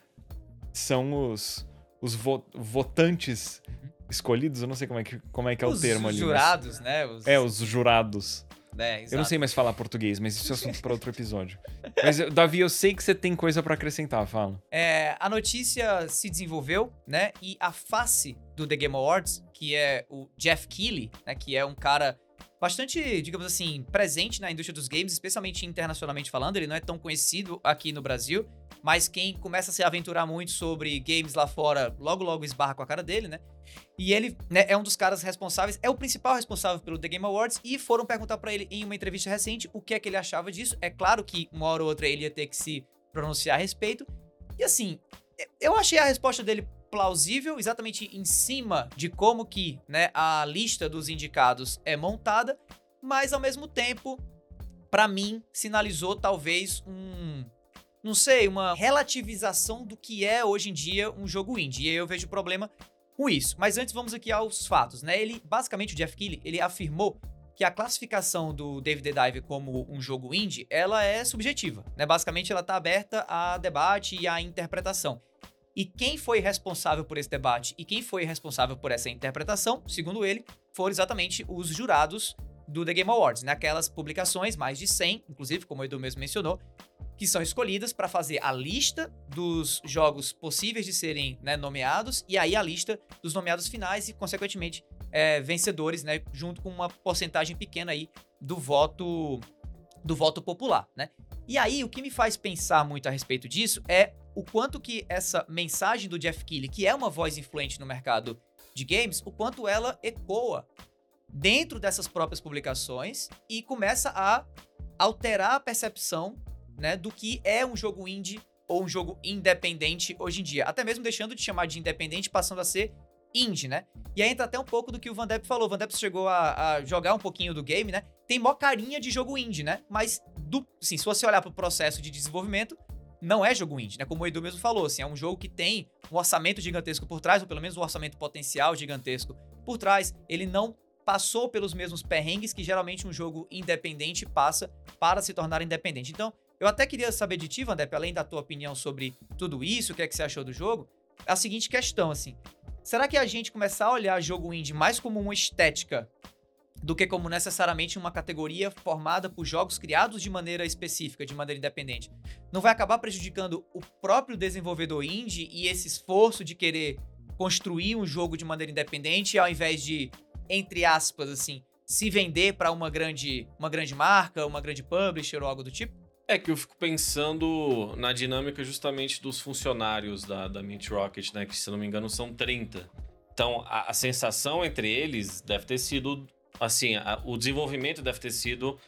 Speaker 1: são os, os vo votantes escolhidos. Eu não sei como é que, como é, que é
Speaker 3: os
Speaker 1: o termo
Speaker 3: os
Speaker 1: ali.
Speaker 3: jurados,
Speaker 1: mas...
Speaker 3: né? Os...
Speaker 1: É, os jurados.
Speaker 3: É,
Speaker 1: eu não sei mais falar português, mas isso é assunto para outro episódio. Mas, Davi, eu sei que você tem coisa para acrescentar, fala.
Speaker 3: É, a notícia se desenvolveu, né? E a face do The Game Awards, que é o Jeff Keighley, né? Que é um cara bastante, digamos assim, presente na indústria dos games, especialmente internacionalmente falando. Ele não é tão conhecido aqui no Brasil, mas quem começa a se aventurar muito sobre games lá fora, logo logo esbarra com a cara dele, né? E ele né, é um dos caras responsáveis, é o principal responsável pelo The Game Awards, e foram perguntar para ele em uma entrevista recente o que é que ele achava disso. É claro que uma hora ou outra ele ia ter que se pronunciar a respeito. E assim, eu achei a resposta dele plausível, exatamente em cima de como que né, a lista dos indicados é montada, mas ao mesmo tempo, para mim, sinalizou talvez um, não sei, uma relativização do que é hoje em dia um jogo indie. E aí eu vejo problema com isso. Mas antes vamos aqui aos fatos, né? Ele, basicamente, o Jeff Keighley, ele afirmou que a classificação do David the Dive como um jogo indie, ela é subjetiva, né? Basicamente, ela tá aberta a debate e a interpretação. E quem foi responsável por esse debate e quem foi responsável por essa interpretação, segundo ele, foram exatamente os jurados do The Game Awards, né? publicações, mais de 100, inclusive, como o Edu mesmo mencionou, que são escolhidas para fazer a lista dos jogos possíveis de serem né, nomeados e aí a lista dos nomeados finais e, consequentemente, é, vencedores, né, junto com uma porcentagem pequena aí do voto do voto popular, né? E aí o que me faz pensar muito a respeito disso é o quanto que essa mensagem do Jeff Keighley, que é uma voz influente no mercado de games, o quanto ela ecoa dentro dessas próprias publicações e começa a alterar a percepção né, do que é um jogo indie ou um jogo independente hoje em dia. Até mesmo deixando de chamar de independente, passando a ser indie, né? E aí entra até um pouco do que o Van Depp falou. O Van Depp chegou a, a, jogar um pouquinho do game, né? Tem mó carinha de jogo indie, né? Mas, do, assim, se você olhar pro processo de desenvolvimento, não é jogo indie, né? Como o Edu mesmo falou, assim, é um jogo que tem um orçamento gigantesco por trás, ou pelo menos um orçamento potencial gigantesco por trás. Ele não passou pelos mesmos perrengues que geralmente um jogo independente passa para se tornar independente. Então, eu até queria saber de ti, Vandep, além da tua opinião sobre tudo isso, o que é que você achou do jogo, a seguinte questão, assim. Será que a gente começar a olhar jogo indie mais como uma estética do que como necessariamente uma categoria formada por jogos criados de maneira específica, de maneira independente, não vai acabar prejudicando o próprio desenvolvedor indie e esse esforço de querer construir um jogo de maneira independente ao invés de, entre aspas, assim, se vender para uma grande, uma grande marca, uma grande publisher ou algo do tipo?
Speaker 2: É que eu fico pensando na dinâmica justamente dos funcionários da, da Mint Rocket, né? Que se não me engano são 30. Então, a, a sensação entre eles deve ter sido, assim, a, o desenvolvimento deve ter sido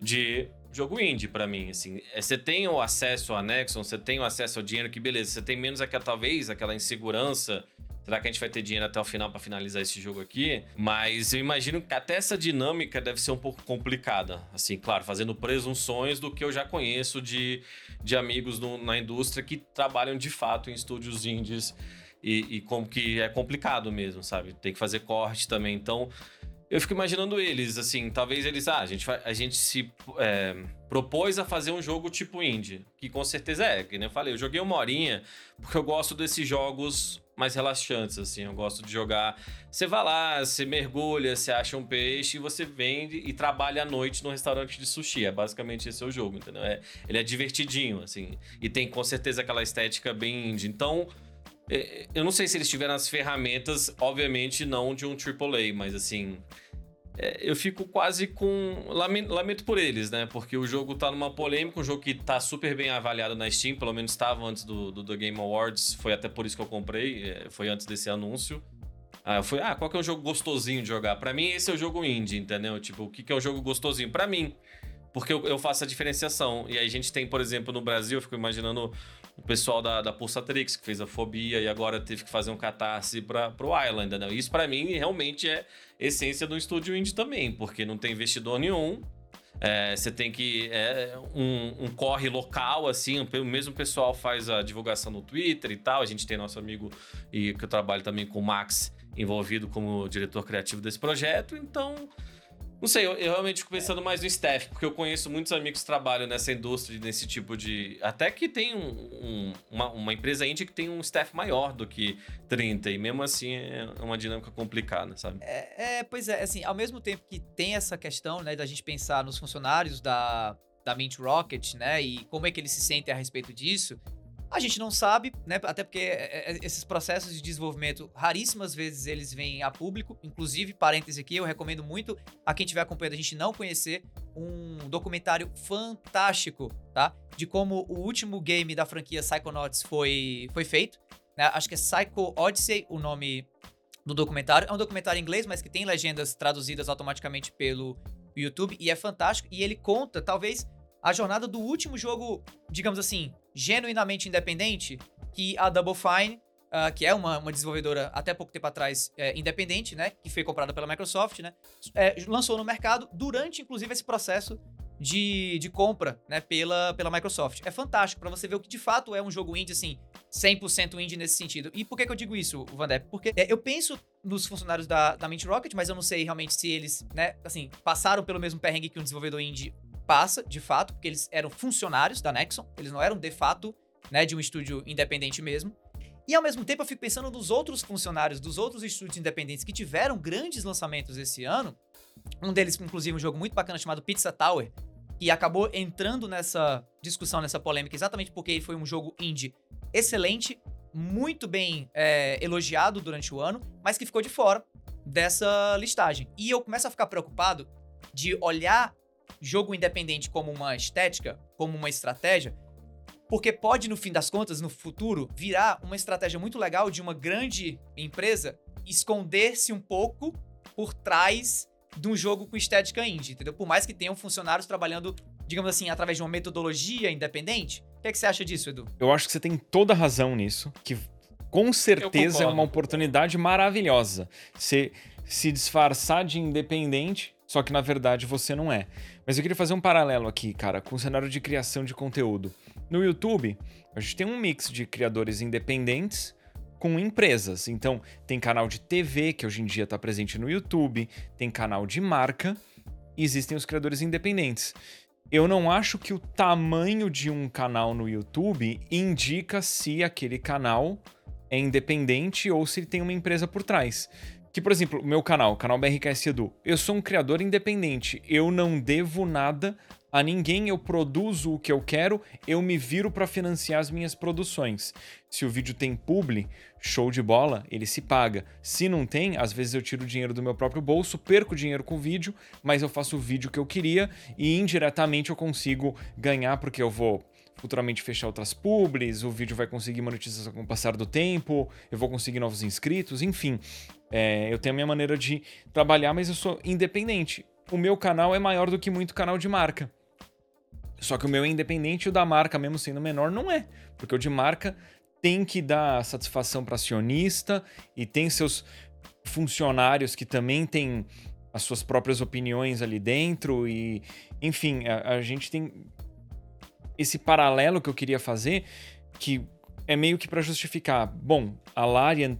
Speaker 2: de jogo indie para mim, assim. É, você tem o acesso ao Nexon, você tem o acesso ao dinheiro, que beleza, você tem menos aquela, talvez, aquela insegurança. Será que a gente vai ter dinheiro até o final para finalizar esse jogo aqui? Mas eu imagino que até essa dinâmica deve ser um pouco complicada. Assim, claro, fazendo presunções do que eu já conheço de, de amigos no, na indústria que trabalham de fato em estúdios indies e, e como que é complicado mesmo, sabe? Tem que fazer corte também. Então, eu fico imaginando eles, assim, talvez eles, ah, a gente, a gente se é, propôs a fazer um jogo tipo indie, que com certeza é, que nem eu falei, eu joguei uma horinha, porque eu gosto desses jogos mais relaxantes, assim, eu gosto de jogar, você vai lá, você mergulha, você acha um peixe, e você vende e trabalha à noite no restaurante de sushi, é basicamente esse é o jogo, entendeu? É, ele é divertidinho, assim, e tem com certeza aquela estética bem indie, então... É, eu não sei se eles tiveram as ferramentas, obviamente não de um AAA, mas assim, é, eu fico quase com. Lamento, lamento, por eles, né? Porque o jogo tá numa polêmica, um jogo que tá super bem avaliado na Steam, pelo menos estava antes do, do, do, Game Awards, foi até por isso que eu comprei, é, foi antes desse anúncio. Ah, eu fui, ah, qual que é o jogo gostosinho de jogar? Para mim, esse é o jogo indie, entendeu? Tipo, o que, que é o jogo gostosinho? para mim. Porque eu, eu, faço a diferenciação. E aí a gente tem, por exemplo, no Brasil, eu fico imaginando o pessoal da, da Pulsatrix, que fez a Fobia e agora teve que fazer um catarse para pro Island, né? Isso para mim realmente é essência do estúdio indie também, porque não tem investidor nenhum. É, você tem que. É um, um, corre local, assim. O mesmo pessoal faz a divulgação no Twitter e tal. A gente tem nosso amigo e que eu trabalho também com o Max envolvido como diretor criativo desse projeto. Então, não sei, eu, eu, realmente fico pensando mais no staff, porque eu conheço muitos amigos que trabalham nessa indústria, nesse tipo de. Até que tem um, um, uma, uma, empresa indie que tem um staff maior do que 30, e mesmo assim é uma dinâmica complicada, sabe?
Speaker 3: É, é pois é, assim, ao mesmo tempo que tem essa questão, né, da gente pensar nos funcionários da, da Mint Rocket, né, e como é que eles se sentem a respeito disso, a gente não sabe, né? Até porque é, é, esses processos de desenvolvimento, raríssimas vezes eles vêm a público. Inclusive, parêntese aqui, eu recomendo muito a quem estiver acompanhando a gente não conhecer um documentário fantástico, tá? De como o último game da franquia Psychonauts foi, foi feito. Né? Acho que é Psycho Odyssey o nome do documentário. É um documentário em inglês, mas que tem legendas traduzidas automaticamente pelo YouTube e é fantástico. E ele conta, talvez, a jornada do último jogo, digamos assim, genuinamente independente, que a Double Fine, uh, que é uma, uma desenvolvedora até pouco tempo atrás é, independente, né, que foi comprada pela Microsoft, né, é, lançou no mercado durante, inclusive, esse processo de, de compra, né, pela, pela Microsoft. É fantástico para você ver o que de fato é um jogo indie, assim, 100% indie nesse sentido. E por que, que eu digo isso, Van Depp? Porque é, eu penso nos funcionários da, da Mint Rocket, mas eu não sei realmente se eles, né, assim, passaram pelo mesmo perrengue que um desenvolvedor indie passa, de fato, porque eles eram funcionários da Nexon, eles não eram de fato, né, de um estúdio independente mesmo. E ao mesmo tempo eu fico pensando nos outros funcionários dos outros estúdios independentes que tiveram grandes lançamentos esse ano. Um deles, inclusive, um jogo muito bacana chamado Pizza Tower, que acabou entrando nessa discussão, nessa polêmica, exatamente porque ele foi um jogo indie excelente, muito bem é, elogiado durante o ano, mas que ficou de fora dessa listagem. E eu começo a ficar preocupado de olhar jogo independente como uma estética, como uma estratégia, porque pode, no fim das contas, no futuro, virar uma estratégia muito legal de uma grande empresa esconder-se um pouco por trás de um jogo com estética indie, entendeu? Por mais que tenham funcionários trabalhando, digamos assim, através de uma metodologia independente. O que, é que você acha disso, Edu?
Speaker 1: Eu acho que você tem toda a razão nisso, que com certeza é uma oportunidade maravilhosa. Você se disfarçar de independente, só que na verdade você não é. Mas eu queria fazer um paralelo aqui, cara, com o cenário de criação de conteúdo. No YouTube, a gente tem um mix de criadores independentes com empresas. Então, tem canal de TV, que hoje em dia está presente no YouTube, tem canal de marca, e existem os criadores independentes. Eu não acho que o tamanho de um canal no YouTube indica se aquele canal é independente ou se ele tem uma empresa por trás. Que, por exemplo, o meu canal, o canal BRKS Edu, eu sou um criador independente. Eu não devo nada a ninguém, eu produzo o que eu quero, eu me viro para financiar as minhas produções. Se o vídeo tem publi, show de bola, ele se paga. Se não tem, às vezes eu tiro dinheiro do meu próprio bolso, perco dinheiro com o vídeo, mas eu faço o vídeo que eu queria e indiretamente eu consigo ganhar porque eu vou futuramente fechar outras publis, o vídeo vai conseguir monetização com o passar do tempo, eu vou conseguir novos inscritos, enfim. É, eu tenho a minha maneira de trabalhar, mas eu sou independente. O meu canal é maior do que muito canal de marca. Só que o meu é independente e o da marca, mesmo sendo menor, não é. Porque o de marca tem que dar satisfação para acionista e tem seus funcionários que também têm as suas próprias opiniões ali dentro e enfim a, a gente tem esse paralelo que eu queria fazer que é meio que para justificar bom a Larian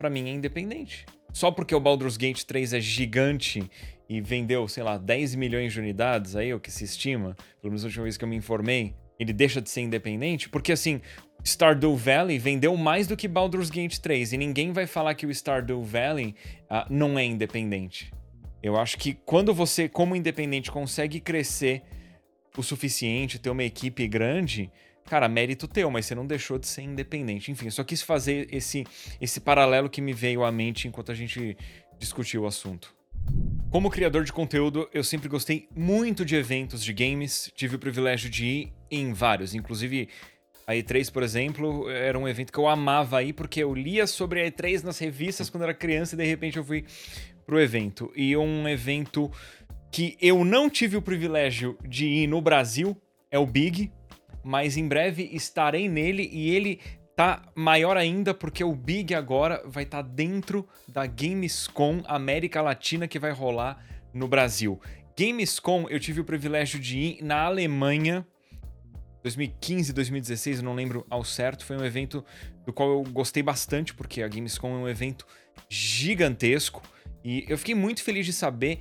Speaker 1: para mim é independente só porque o Baldur's Gate 3 é gigante e vendeu sei lá 10 milhões de unidades aí é o que se estima pelo menos a última vez que eu me informei ele deixa de ser independente porque assim Stardew Valley vendeu mais do que Baldur's Gate 3 e ninguém vai falar que o Stardew Valley uh, não é independente. Eu acho que quando você, como independente, consegue crescer o suficiente, ter uma equipe grande, cara, mérito teu, mas você não deixou de ser independente. Enfim, só quis fazer esse, esse paralelo que me veio à mente enquanto a gente discutiu o assunto. Como criador de conteúdo, eu sempre gostei muito de eventos de games, tive o privilégio de ir em vários, inclusive a E3, por exemplo, era um evento que eu amava ir porque eu lia sobre a E3 nas revistas quando era criança e de repente eu fui pro evento. E um evento que eu não tive o privilégio de ir no Brasil é o Big, mas em breve estarei nele e ele tá maior ainda porque o Big agora vai estar tá dentro da Gamescom América Latina que vai rolar no Brasil. Gamescom eu tive o privilégio de ir na Alemanha 2015, 2016, eu não lembro ao certo, foi um evento do qual eu gostei bastante, porque a Gamescom é um evento gigantesco. E eu fiquei muito feliz de saber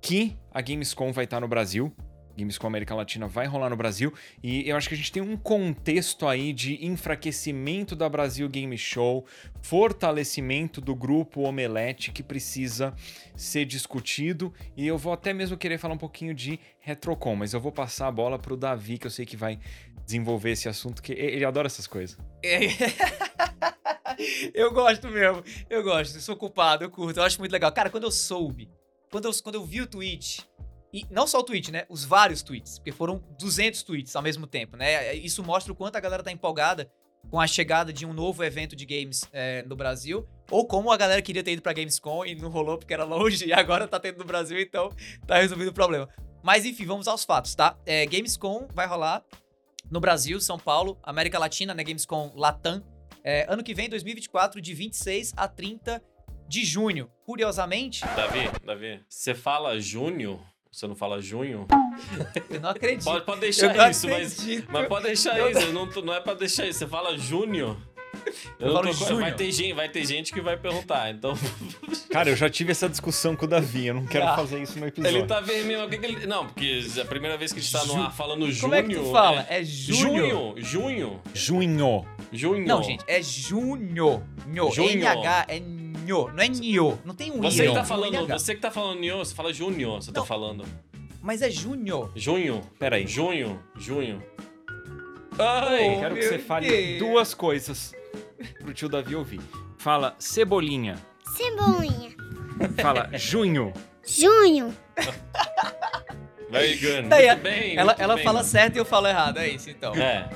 Speaker 1: que a Gamescom vai estar no Brasil. Gamescom América Latina vai rolar no Brasil e eu acho que a gente tem um contexto aí de enfraquecimento da Brasil Game Show, fortalecimento do grupo Omelete que precisa ser discutido e eu vou até mesmo querer falar um pouquinho de Retrocom, mas eu vou passar a bola pro Davi que eu sei que vai desenvolver esse assunto que ele adora essas coisas.
Speaker 3: eu gosto mesmo, eu gosto, sou culpado, eu curto, eu acho muito legal. Cara, quando eu soube, quando eu, quando eu vi o tweet e não só o tweet, né? Os vários tweets, porque foram 200 tweets ao mesmo tempo, né? Isso mostra o quanto a galera tá empolgada com a chegada de um novo evento de games é, no Brasil, ou como a galera queria ter ido pra Gamescom e não rolou porque era longe, e agora tá tendo no Brasil, então tá resolvido o problema. Mas enfim, vamos aos fatos, tá? É, Gamescom vai rolar no Brasil, São Paulo, América Latina, né? Gamescom Latam. É, ano que vem, 2024, de 26 a 30 de junho. Curiosamente.
Speaker 2: Davi, Davi, você fala junho você não fala junho?
Speaker 3: Eu não acredito.
Speaker 2: Pode, pode deixar isso, mas, mas pode deixar eu isso. Não, não é pra deixar isso. Você fala junho. Eu eu tô, vai, ter gente, vai ter gente que vai perguntar, então.
Speaker 1: Cara, eu já tive essa discussão com o Davi, eu não quero ah, fazer isso no episódio.
Speaker 2: Ele tá vermelho. Que que ele... Não, porque a primeira vez que a gente tá no ar falando junho. Como
Speaker 3: é que tu fala? É, é junho.
Speaker 2: Junho.
Speaker 1: Junho.
Speaker 2: Junho.
Speaker 3: Não, gente, é junho. Nho. Junho. NH é nho, não é nho. Não tem um
Speaker 2: você
Speaker 3: i.
Speaker 2: Que tá falando, você que tá falando nho, você fala junho, você tá não, tá falando.
Speaker 3: Mas é junho.
Speaker 2: Junho.
Speaker 1: Peraí.
Speaker 2: Junho. Junho.
Speaker 1: Ai, oh, quero que você fale Deus. duas coisas pro tio Davi ouvir. Fala cebolinha.
Speaker 4: Cebolinha.
Speaker 1: Fala junho.
Speaker 4: Junho.
Speaker 2: Very good. Daí, muito bem.
Speaker 3: Ela,
Speaker 2: muito
Speaker 3: ela
Speaker 2: bem,
Speaker 3: fala
Speaker 2: mano.
Speaker 3: certo e eu falo errado, é isso então.
Speaker 2: É.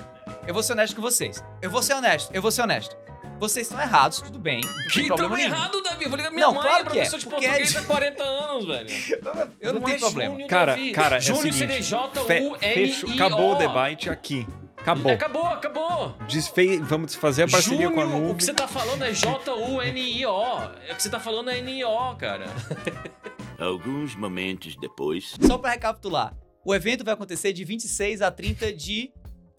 Speaker 3: Eu vou ser honesto com vocês. Eu vou ser honesto, eu vou ser honesto. Vocês estão errados, tudo bem. Não
Speaker 2: que
Speaker 3: problema
Speaker 2: nenhum. errado, Davi? Eu vou ligar minha
Speaker 3: não,
Speaker 2: mãe,
Speaker 3: claro que
Speaker 2: professor
Speaker 3: é,
Speaker 2: de português há 40 anos, velho.
Speaker 3: Eu não, não tenho é problema.
Speaker 2: Júnior,
Speaker 1: cara,
Speaker 2: Davi.
Speaker 1: cara,
Speaker 2: Júnior
Speaker 1: é o seguinte,
Speaker 2: CDJ-U-N-I-O.
Speaker 1: Acabou o debate aqui. Acabou.
Speaker 2: Acabou, acabou.
Speaker 1: Desfe... Vamos fazer a parceria
Speaker 2: Júnior,
Speaker 1: com a nuvem.
Speaker 2: O que você tá falando é J-U-N-I-O. O que você tá falando é N-I-O, cara.
Speaker 5: Alguns momentos depois.
Speaker 3: Só pra recapitular. O evento vai acontecer de 26 a 30 de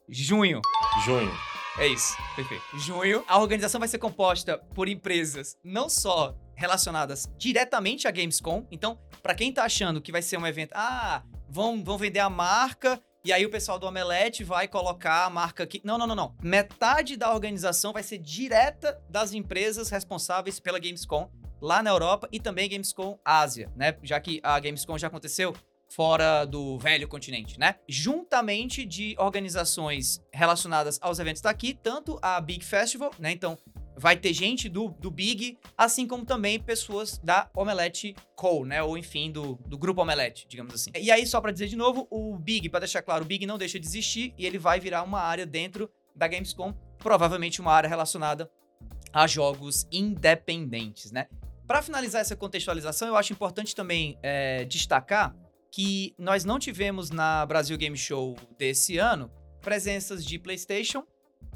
Speaker 3: junho.
Speaker 2: Junho.
Speaker 3: É isso, perfeito. Junho, a organização vai ser composta por empresas não só relacionadas diretamente à Gamescom. Então, para quem tá achando que vai ser um evento, ah, vão, vão vender a marca e aí o pessoal do Omelete vai colocar a marca aqui. Não, não, não, não. Metade da organização vai ser direta das empresas responsáveis pela Gamescom lá na Europa e também Gamescom Ásia, né? Já que a Gamescom já aconteceu fora do velho continente, né? Juntamente de organizações relacionadas aos eventos daqui, tanto a Big Festival, né? Então, vai ter gente do, do Big, assim como também pessoas da Omelete Co, né? Ou enfim, do, do grupo Omelete, digamos assim. E aí, só pra dizer de novo, o Big, pra deixar claro, o Big não deixa de existir e ele vai virar uma área dentro da Gamescom, provavelmente uma área relacionada a jogos independentes, né? Para finalizar essa contextualização, eu acho importante também é, destacar que nós não tivemos na Brasil Game Show desse ano presenças de PlayStation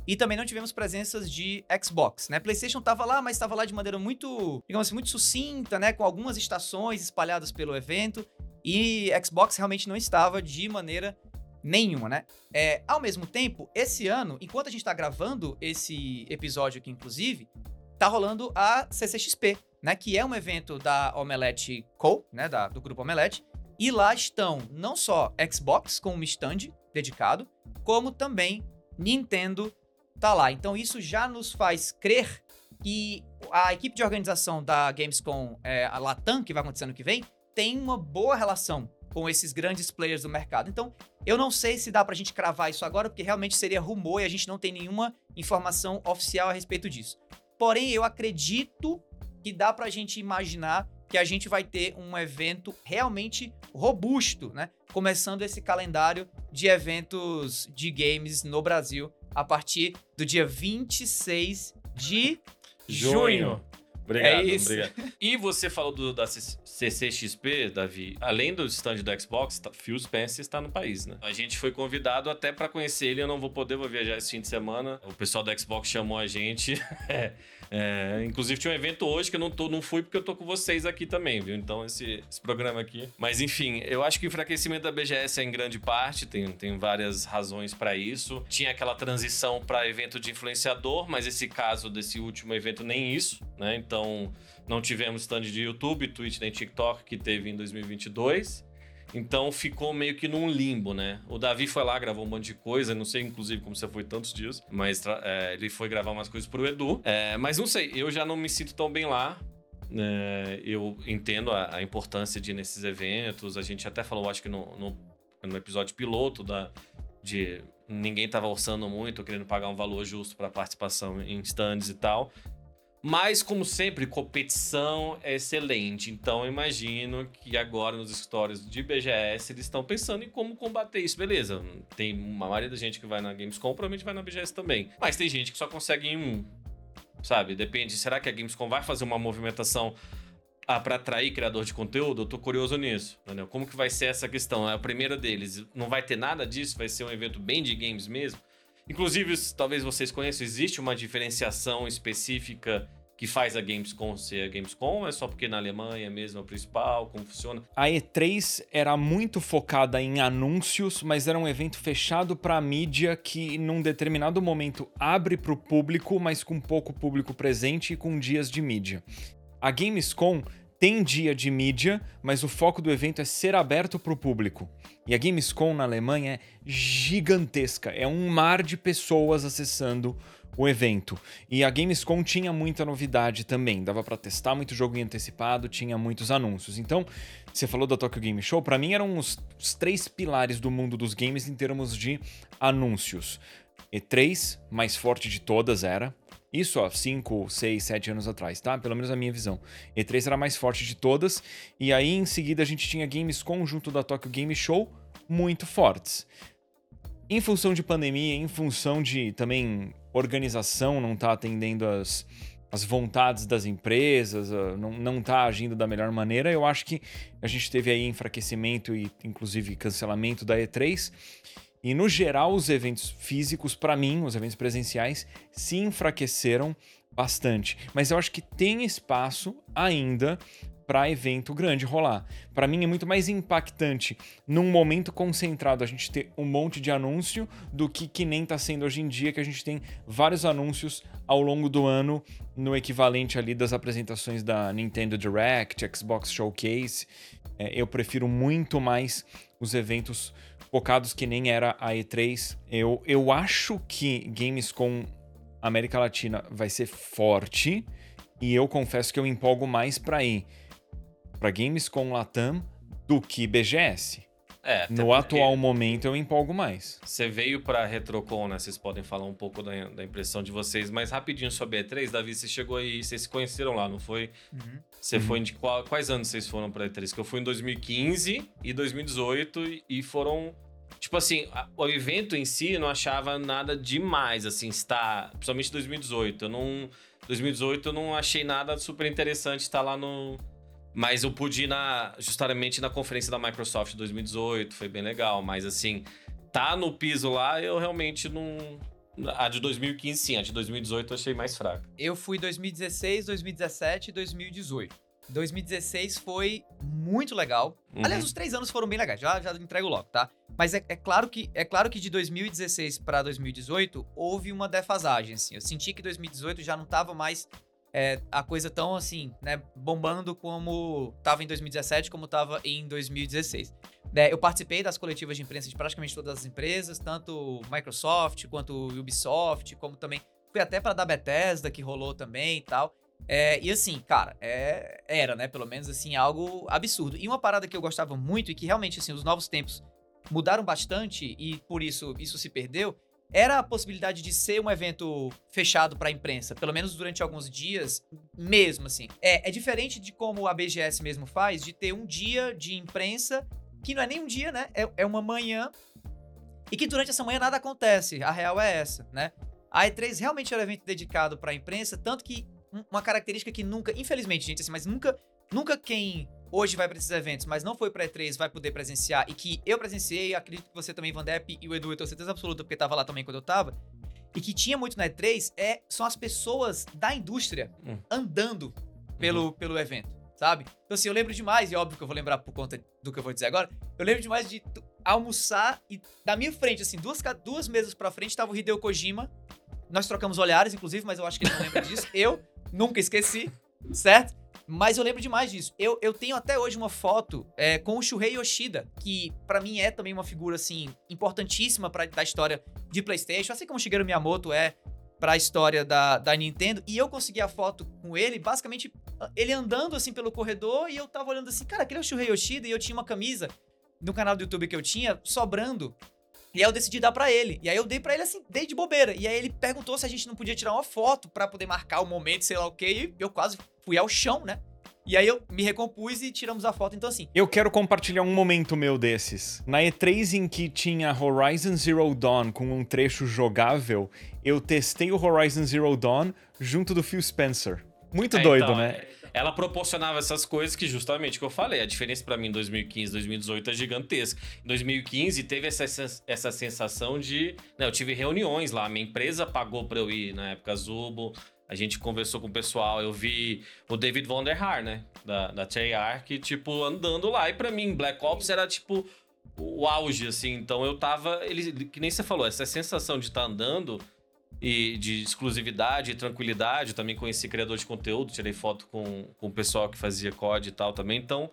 Speaker 3: e também não tivemos presenças de Xbox, né? PlayStation estava lá, mas estava lá de maneira muito, digamos assim, muito sucinta, né? Com algumas estações espalhadas pelo evento. E Xbox realmente não estava de maneira nenhuma, né? É, ao mesmo tempo, esse ano, enquanto a gente está gravando esse episódio aqui, inclusive, tá rolando a CCXP, né? Que é um evento da Omelette Co, né? Da, do grupo Omelette. E lá estão não só Xbox com um stand dedicado, como também Nintendo tá lá. Então isso já nos faz crer que a equipe de organização da Gamescom, é, a Latam, que vai acontecer ano que vem, tem uma boa relação com esses grandes players do mercado. Então, eu não sei se dá pra gente cravar isso agora, porque realmente seria rumor e a gente não tem nenhuma informação oficial a respeito disso. Porém, eu acredito que dá pra gente imaginar que a gente vai ter um evento realmente robusto, né? Começando esse calendário de eventos de games no Brasil a partir do dia 26 de junho.
Speaker 2: Obrigado,
Speaker 3: É isso.
Speaker 2: obrigado. E você falou do, da CCXP, Davi. Além do stand do Xbox, tá- Phil Spencer está no país, né? A gente foi convidado até para conhecer ele. Eu não vou poder, vou viajar esse fim de semana. O pessoal do Xbox chamou a gente. É, inclusive tinha um evento hoje que eu não, tô, não fui porque eu tô com vocês aqui também, viu? Então esse, esse programa aqui. Mas enfim, eu acho que o enfraquecimento da BGS é em grande parte, tem, tem várias razões para isso. Tinha aquela transição para evento de influenciador, mas esse caso desse último evento nem isso, né? Então não tivemos stand de YouTube, Twitch nem TikTok que teve em 2022. Então ficou meio que num limbo, né? O Davi foi lá, gravou um monte de coisa, não sei inclusive como você foi tantos dias, mas é, ele foi gravar umas coisas pro Edu. É, mas não sei, eu já não me sinto tão bem lá. né? eu entendo a, a importância de ir nesses eventos. A gente até falou, acho que no, no, no episódio piloto da, de ninguém tava orçando muito, querendo pagar um valor justo para participação em stands e tal. Mas, como sempre, competição é excelente. Então, imagino que agora nos escritórios de BGS eles estão pensando em como combater isso. Beleza, tem uma maioria da gente que vai na Gamescom, provavelmente vai na BGS também. Mas tem gente que só consegue em um. Sabe? Depende. Será que a Gamescom vai fazer uma movimentação ah, para atrair criador de conteúdo? Eu tô curioso nisso. Entendeu? Como que vai ser essa questão? É a primeira deles. Não vai ter nada disso? Vai ser um evento bem de games mesmo? Inclusive, talvez vocês conheçam, existe uma diferenciação específica que faz a Gamescom ser a Gamescom? É só porque na Alemanha mesmo é a principal? Como funciona?
Speaker 1: A E3 era muito focada em anúncios, mas era um evento fechado para a mídia que, num determinado momento, abre para o público, mas com pouco público presente e com dias de mídia. A Gamescom tem dia de mídia, mas o foco do evento é ser aberto para o público. E a Gamescom na Alemanha é gigantesca, é um mar de pessoas acessando o evento. E a Gamescom tinha muita novidade também, dava para testar muito jogo em antecipado, tinha muitos anúncios. Então, você falou da Tokyo Game Show, para mim eram os, os três pilares do mundo dos games em termos de anúncios. E3, mais forte de todas era. Isso há 5, 6, 7 anos atrás, tá? Pelo menos a minha visão. E3 era a mais forte de todas. E aí, em seguida, a gente tinha Gamescom junto da Tokyo Game Show, muito fortes. Em função de pandemia, em função de também organização não tá atendendo as, as vontades das empresas, ah, não, não tá agindo da melhor maneira, eu acho que a gente teve aí enfraquecimento e inclusive cancelamento da E3. E no geral, os eventos físicos, para mim, os eventos presenciais, se enfraqueceram bastante. Mas eu acho que tem espaço ainda para evento grande rolar. Para mim é muito mais impactante num momento concentrado a gente ter um monte de anúncio do que que nem tá sendo hoje em dia que a gente tem vários anúncios ao longo do ano no equivalente ali das apresentações da Nintendo Direct, Xbox Showcase. É, eu prefiro muito mais os eventos focados que nem era a E3. Eu, eu acho que Gamescom América Latina vai ser forte e eu confesso que eu empolgo mais para ir para Gamescom Latam do que BGS.
Speaker 2: É,
Speaker 1: No atual momento eu empolgo mais.
Speaker 2: Você veio pra Retrocon, né? Vocês podem falar um pouco da, da impressão de vocês, mas rapidinho sobre a E3, Davi, você chegou aí, vocês se conheceram lá, não foi? Você
Speaker 1: Uhum.
Speaker 2: foi de qual- quais anos vocês foram pra E3? Que eu fui em 2015 e 2018 e- e foram. Tipo assim, o evento em si eu não achava nada demais, assim, estar. Principalmente 2018. Eu não. 2018 eu não achei nada super interessante estar lá no. Mas eu pude ir na, justamente na conferência da Microsoft 2018, foi bem legal. Mas assim, tá no piso lá, eu realmente não. A de 2015, sim, a de 2018 eu achei mais fraca.
Speaker 3: Eu fui 2016, 2017 e 2018. 2016 foi muito legal.
Speaker 2: Uhum.
Speaker 3: Aliás, os três anos foram bem legais, já, já entrego logo, tá? Mas é, é claro que, é claro que de 2016 pra 2018 houve uma defasagem, assim. Eu senti que 2018 já não tava mais é, a coisa tão, assim, né, bombando como tava em 2017, como tava em 2016. Né, eu participei das coletivas de imprensa de praticamente todas as empresas, tanto Microsoft quanto Ubisoft, como também fui até pra da Bethesda, que rolou também e tal. É, e assim, cara, é, era, né? Pelo menos assim, algo absurdo. E uma parada que eu gostava muito e que realmente, assim, os novos tempos mudaram bastante e por isso isso se perdeu, era a possibilidade de ser um evento fechado pra imprensa, pelo menos durante alguns dias, mesmo assim. É, é diferente de como a BGS mesmo faz, de ter um dia de imprensa, que não é nem um dia, né? É, é uma manhã, e que durante essa manhã nada acontece. A real é essa, né? A E3 realmente era um evento dedicado pra imprensa, tanto que um- uma característica que nunca, infelizmente, gente, assim, mas nunca, nunca quem hoje vai pra esses eventos, mas não foi pra E3, vai poder presenciar, e que eu presenciei, acredito que você também, Van Depp e o Edu, eu tenho certeza absoluta, porque tava lá também quando eu tava, e que tinha muito na E3, é, são as pessoas da indústria
Speaker 2: Hum.
Speaker 3: andando pelo, pelo evento, sabe? Então, assim, eu lembro demais, e óbvio que eu vou lembrar por conta do que eu vou dizer agora, eu lembro demais de almoçar e da minha frente, assim, duas, duas mesas pra frente, tava o Hideo Kojima, nós trocamos olhares, inclusive, mas eu acho que ele não lembra disso. Eu nunca esqueci, certo? Mas eu lembro demais disso. Eu, eu tenho até hoje uma foto é, com o Shuhei Yoshida, que pra mim é também uma figura, assim, importantíssima pra, da história de PlayStation, assim como Shigeru Miyamoto é pra história da, da Nintendo. E eu consegui a foto com ele, basicamente, ele andando, assim, pelo corredor, e eu tava olhando assim, cara, aquele é o Shuhei Yoshida, e eu tinha uma camisa no canal do YouTube que eu tinha, sobrando, e aí eu decidi dar pra ele. E aí eu dei pra ele assim, dei de bobeira. E aí ele perguntou se a gente não podia tirar uma foto pra poder marcar o momento, sei lá o quê. E eu quase fui ao chão, né? E aí eu me recompus e tiramos a foto. Então assim,
Speaker 1: Eu quero compartilhar um momento meu desses. Na E3 em que tinha Horizon Zero Dawn com um trecho jogável, eu testei o Horizon Zero Dawn junto do Phil Spencer. Muito
Speaker 2: É,
Speaker 1: doido,
Speaker 2: então,
Speaker 1: né?
Speaker 2: é, Ela proporcionava essas coisas que justamente que eu falei. A diferença pra mim em 2015 2018 é gigantesca. Em 2015 teve essa, essa sensação de. Né, eu tive reuniões lá, minha empresa pagou pra eu ir na época Zubo. A gente conversou com o pessoal, eu vi o David Von der Haar, né? Da, da Treyarch, tipo, andando lá. E pra mim, Black Ops era tipo o auge, assim. Então eu tava. Ele, que nem você falou, essa sensação de estar andando e de exclusividade e tranquilidade. Eu também conheci criador de conteúdo, tirei foto com, com o pessoal que fazia COD e tal também. Então,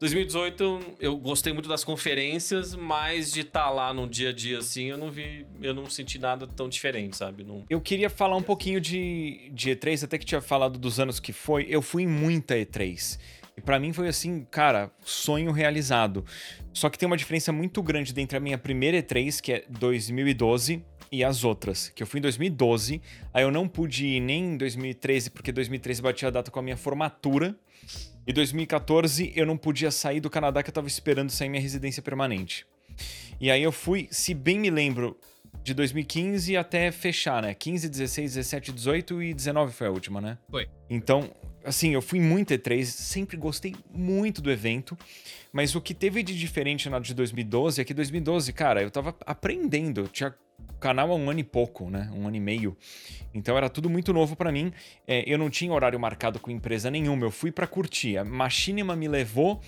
Speaker 2: 2018 eu, gostei muito das conferências, mas de estar lá no dia a dia assim, eu não vi, eu não senti nada tão diferente, sabe? Não,
Speaker 1: Eu queria falar um pouquinho de, de E3, até que tinha falado dos anos que foi. Eu fui em muita E3. E pra mim foi assim, cara, sonho realizado. Só que tem uma diferença muito grande entre a minha primeira E3, que é 2012, e as outras. Que eu fui em 2012, aí eu não pude ir nem em 2013, porque 2013 batia a data com a minha formatura. E 2014 eu não podia sair do Canadá, que eu tava esperando sair minha residência permanente. E aí eu fui, se bem me lembro, de 2015 até fechar, né? 15, 16, 17, 18 e 19 foi a última, né?
Speaker 3: Foi.
Speaker 1: Então, assim, eu fui muito E3, sempre gostei muito do evento, mas o que teve de diferente na de 2012 é que 2012, cara, eu tava aprendendo, eu tinha canal há um ano e pouco, né? Um ano e meio. Então era tudo muito novo pra mim. É, eu não tinha horário marcado com empresa nenhuma, eu fui pra curtir. A Machinima me levou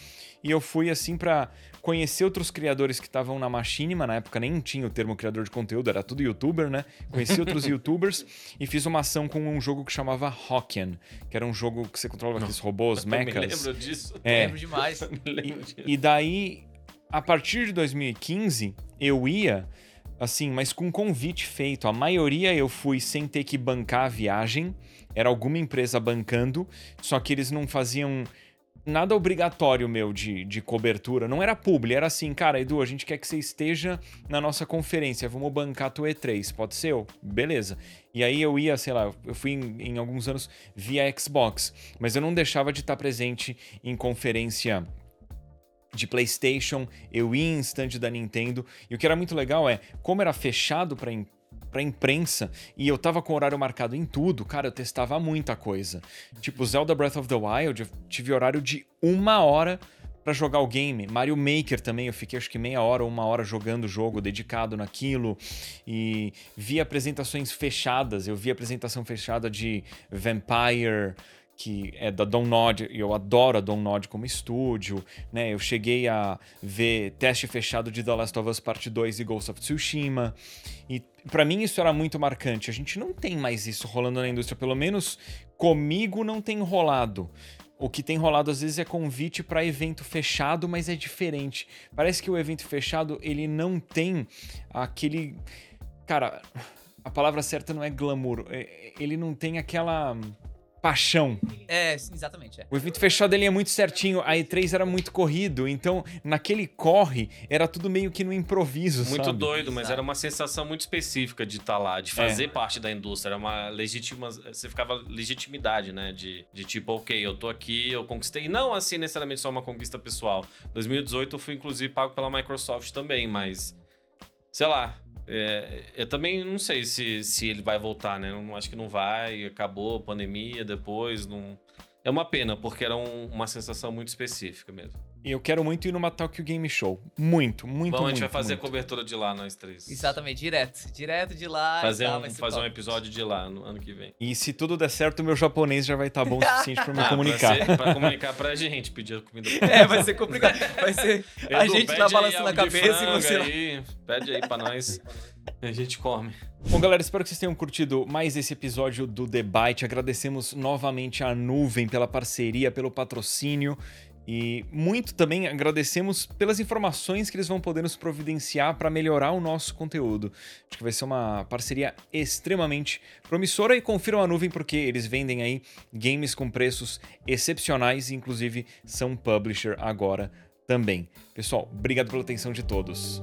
Speaker 1: e eu fui assim pra conhecer outros criadores que estavam na Machinima. Na época nem tinha o termo criador de conteúdo, era tudo youtuber, né? Conheci outros youtubers e fiz uma ação com um jogo que chamava Hokkien, que era um jogo que você controlava aqueles robôs,
Speaker 2: eu me
Speaker 1: mechas.
Speaker 2: lembro disso.
Speaker 1: É.
Speaker 3: lembro demais.
Speaker 2: Eu lembro disso.
Speaker 1: E daí, a partir de 2015, eu ia, assim, mas com convite feito. A maioria eu fui sem ter que bancar a viagem. Era alguma empresa bancando, só que eles não faziam nada obrigatório meu de, de cobertura. Não era publi, era assim, cara, Edu, a gente quer que você esteja na nossa conferência, vamos bancar tua E3, pode ser? Eu? Beleza. E aí eu ia, sei lá, eu fui em, em alguns anos via Xbox, mas eu não deixava de estar presente em conferência de PlayStation, eu ia em stand da Nintendo. E o que era muito legal é, como era fechado para pra imprensa e eu tava com horário marcado em tudo, cara, eu testava muita coisa. Tipo, Zelda Breath of the Wild, eu tive horário de uma hora para jogar o game. Mario Maker também, eu fiquei acho que meia hora ou uma hora jogando o jogo, dedicado naquilo. E vi apresentações fechadas, eu vi apresentação fechada de Vampire que é da e eu adoro a Nod como estúdio, né? Eu cheguei a ver teste fechado de The Last of Us Part 2 e Ghost of Tsushima. E para mim isso era muito marcante. A gente não tem mais isso rolando na indústria, pelo menos comigo não tem rolado. O que tem rolado às vezes é convite para evento fechado, mas é diferente. Parece que o evento fechado ele não tem aquele cara, a palavra certa não é glamour. É, ele não tem aquela paixão.
Speaker 3: É, exatamente. É.
Speaker 1: O evento fechado ele é muito certinho, a E3 era muito corrido, então naquele corre era tudo meio que no improviso,
Speaker 2: Muito
Speaker 1: sabe?
Speaker 2: doido, mas era uma sensação muito específica de estar tá lá, de fazer é. parte da indústria, era uma legítima, você ficava legitimidade, né, de, de tipo, OK, eu tô aqui, eu conquistei, não assim necessariamente só uma conquista pessoal. 2018 eu fui inclusive pago pela Microsoft também, mas sei lá, é, eu também não sei se, se ele vai voltar, né? Não, acho que não vai. Acabou a pandemia depois. Não... É uma pena, porque era um, uma sensação muito específica mesmo.
Speaker 1: E eu quero muito ir numa Tokyo Game Show. Muito, muito, Bom,
Speaker 2: a gente
Speaker 1: vai
Speaker 2: fazer
Speaker 1: muito.
Speaker 2: a cobertura de lá, nós três.
Speaker 3: Exatamente, direto. Direto de lá.
Speaker 2: Fazer, um, fazer um episódio de lá no ano que vem.
Speaker 1: E se tudo der certo, o meu japonês já vai estar tá bom o suficiente pra me ah, comunicar.
Speaker 2: Pra, ser, pra comunicar pra gente, pedir comida pra
Speaker 3: É, vai ser complicado. Vai ser Edu, a gente tá balançando a cabeça e você...
Speaker 2: Aí, pede aí pra nós. A gente come.
Speaker 1: Bom, galera, espero que vocês tenham curtido mais esse episódio do Debate. Agradecemos novamente a Nuvem pela parceria, pelo patrocínio. E muito também agradecemos pelas informações que eles vão poder nos providenciar para melhorar o nosso conteúdo. Acho que vai ser uma parceria extremamente promissora e confiram a nuvem porque eles vendem aí games com preços excepcionais e inclusive são publisher agora também. Pessoal, obrigado pela atenção de todos.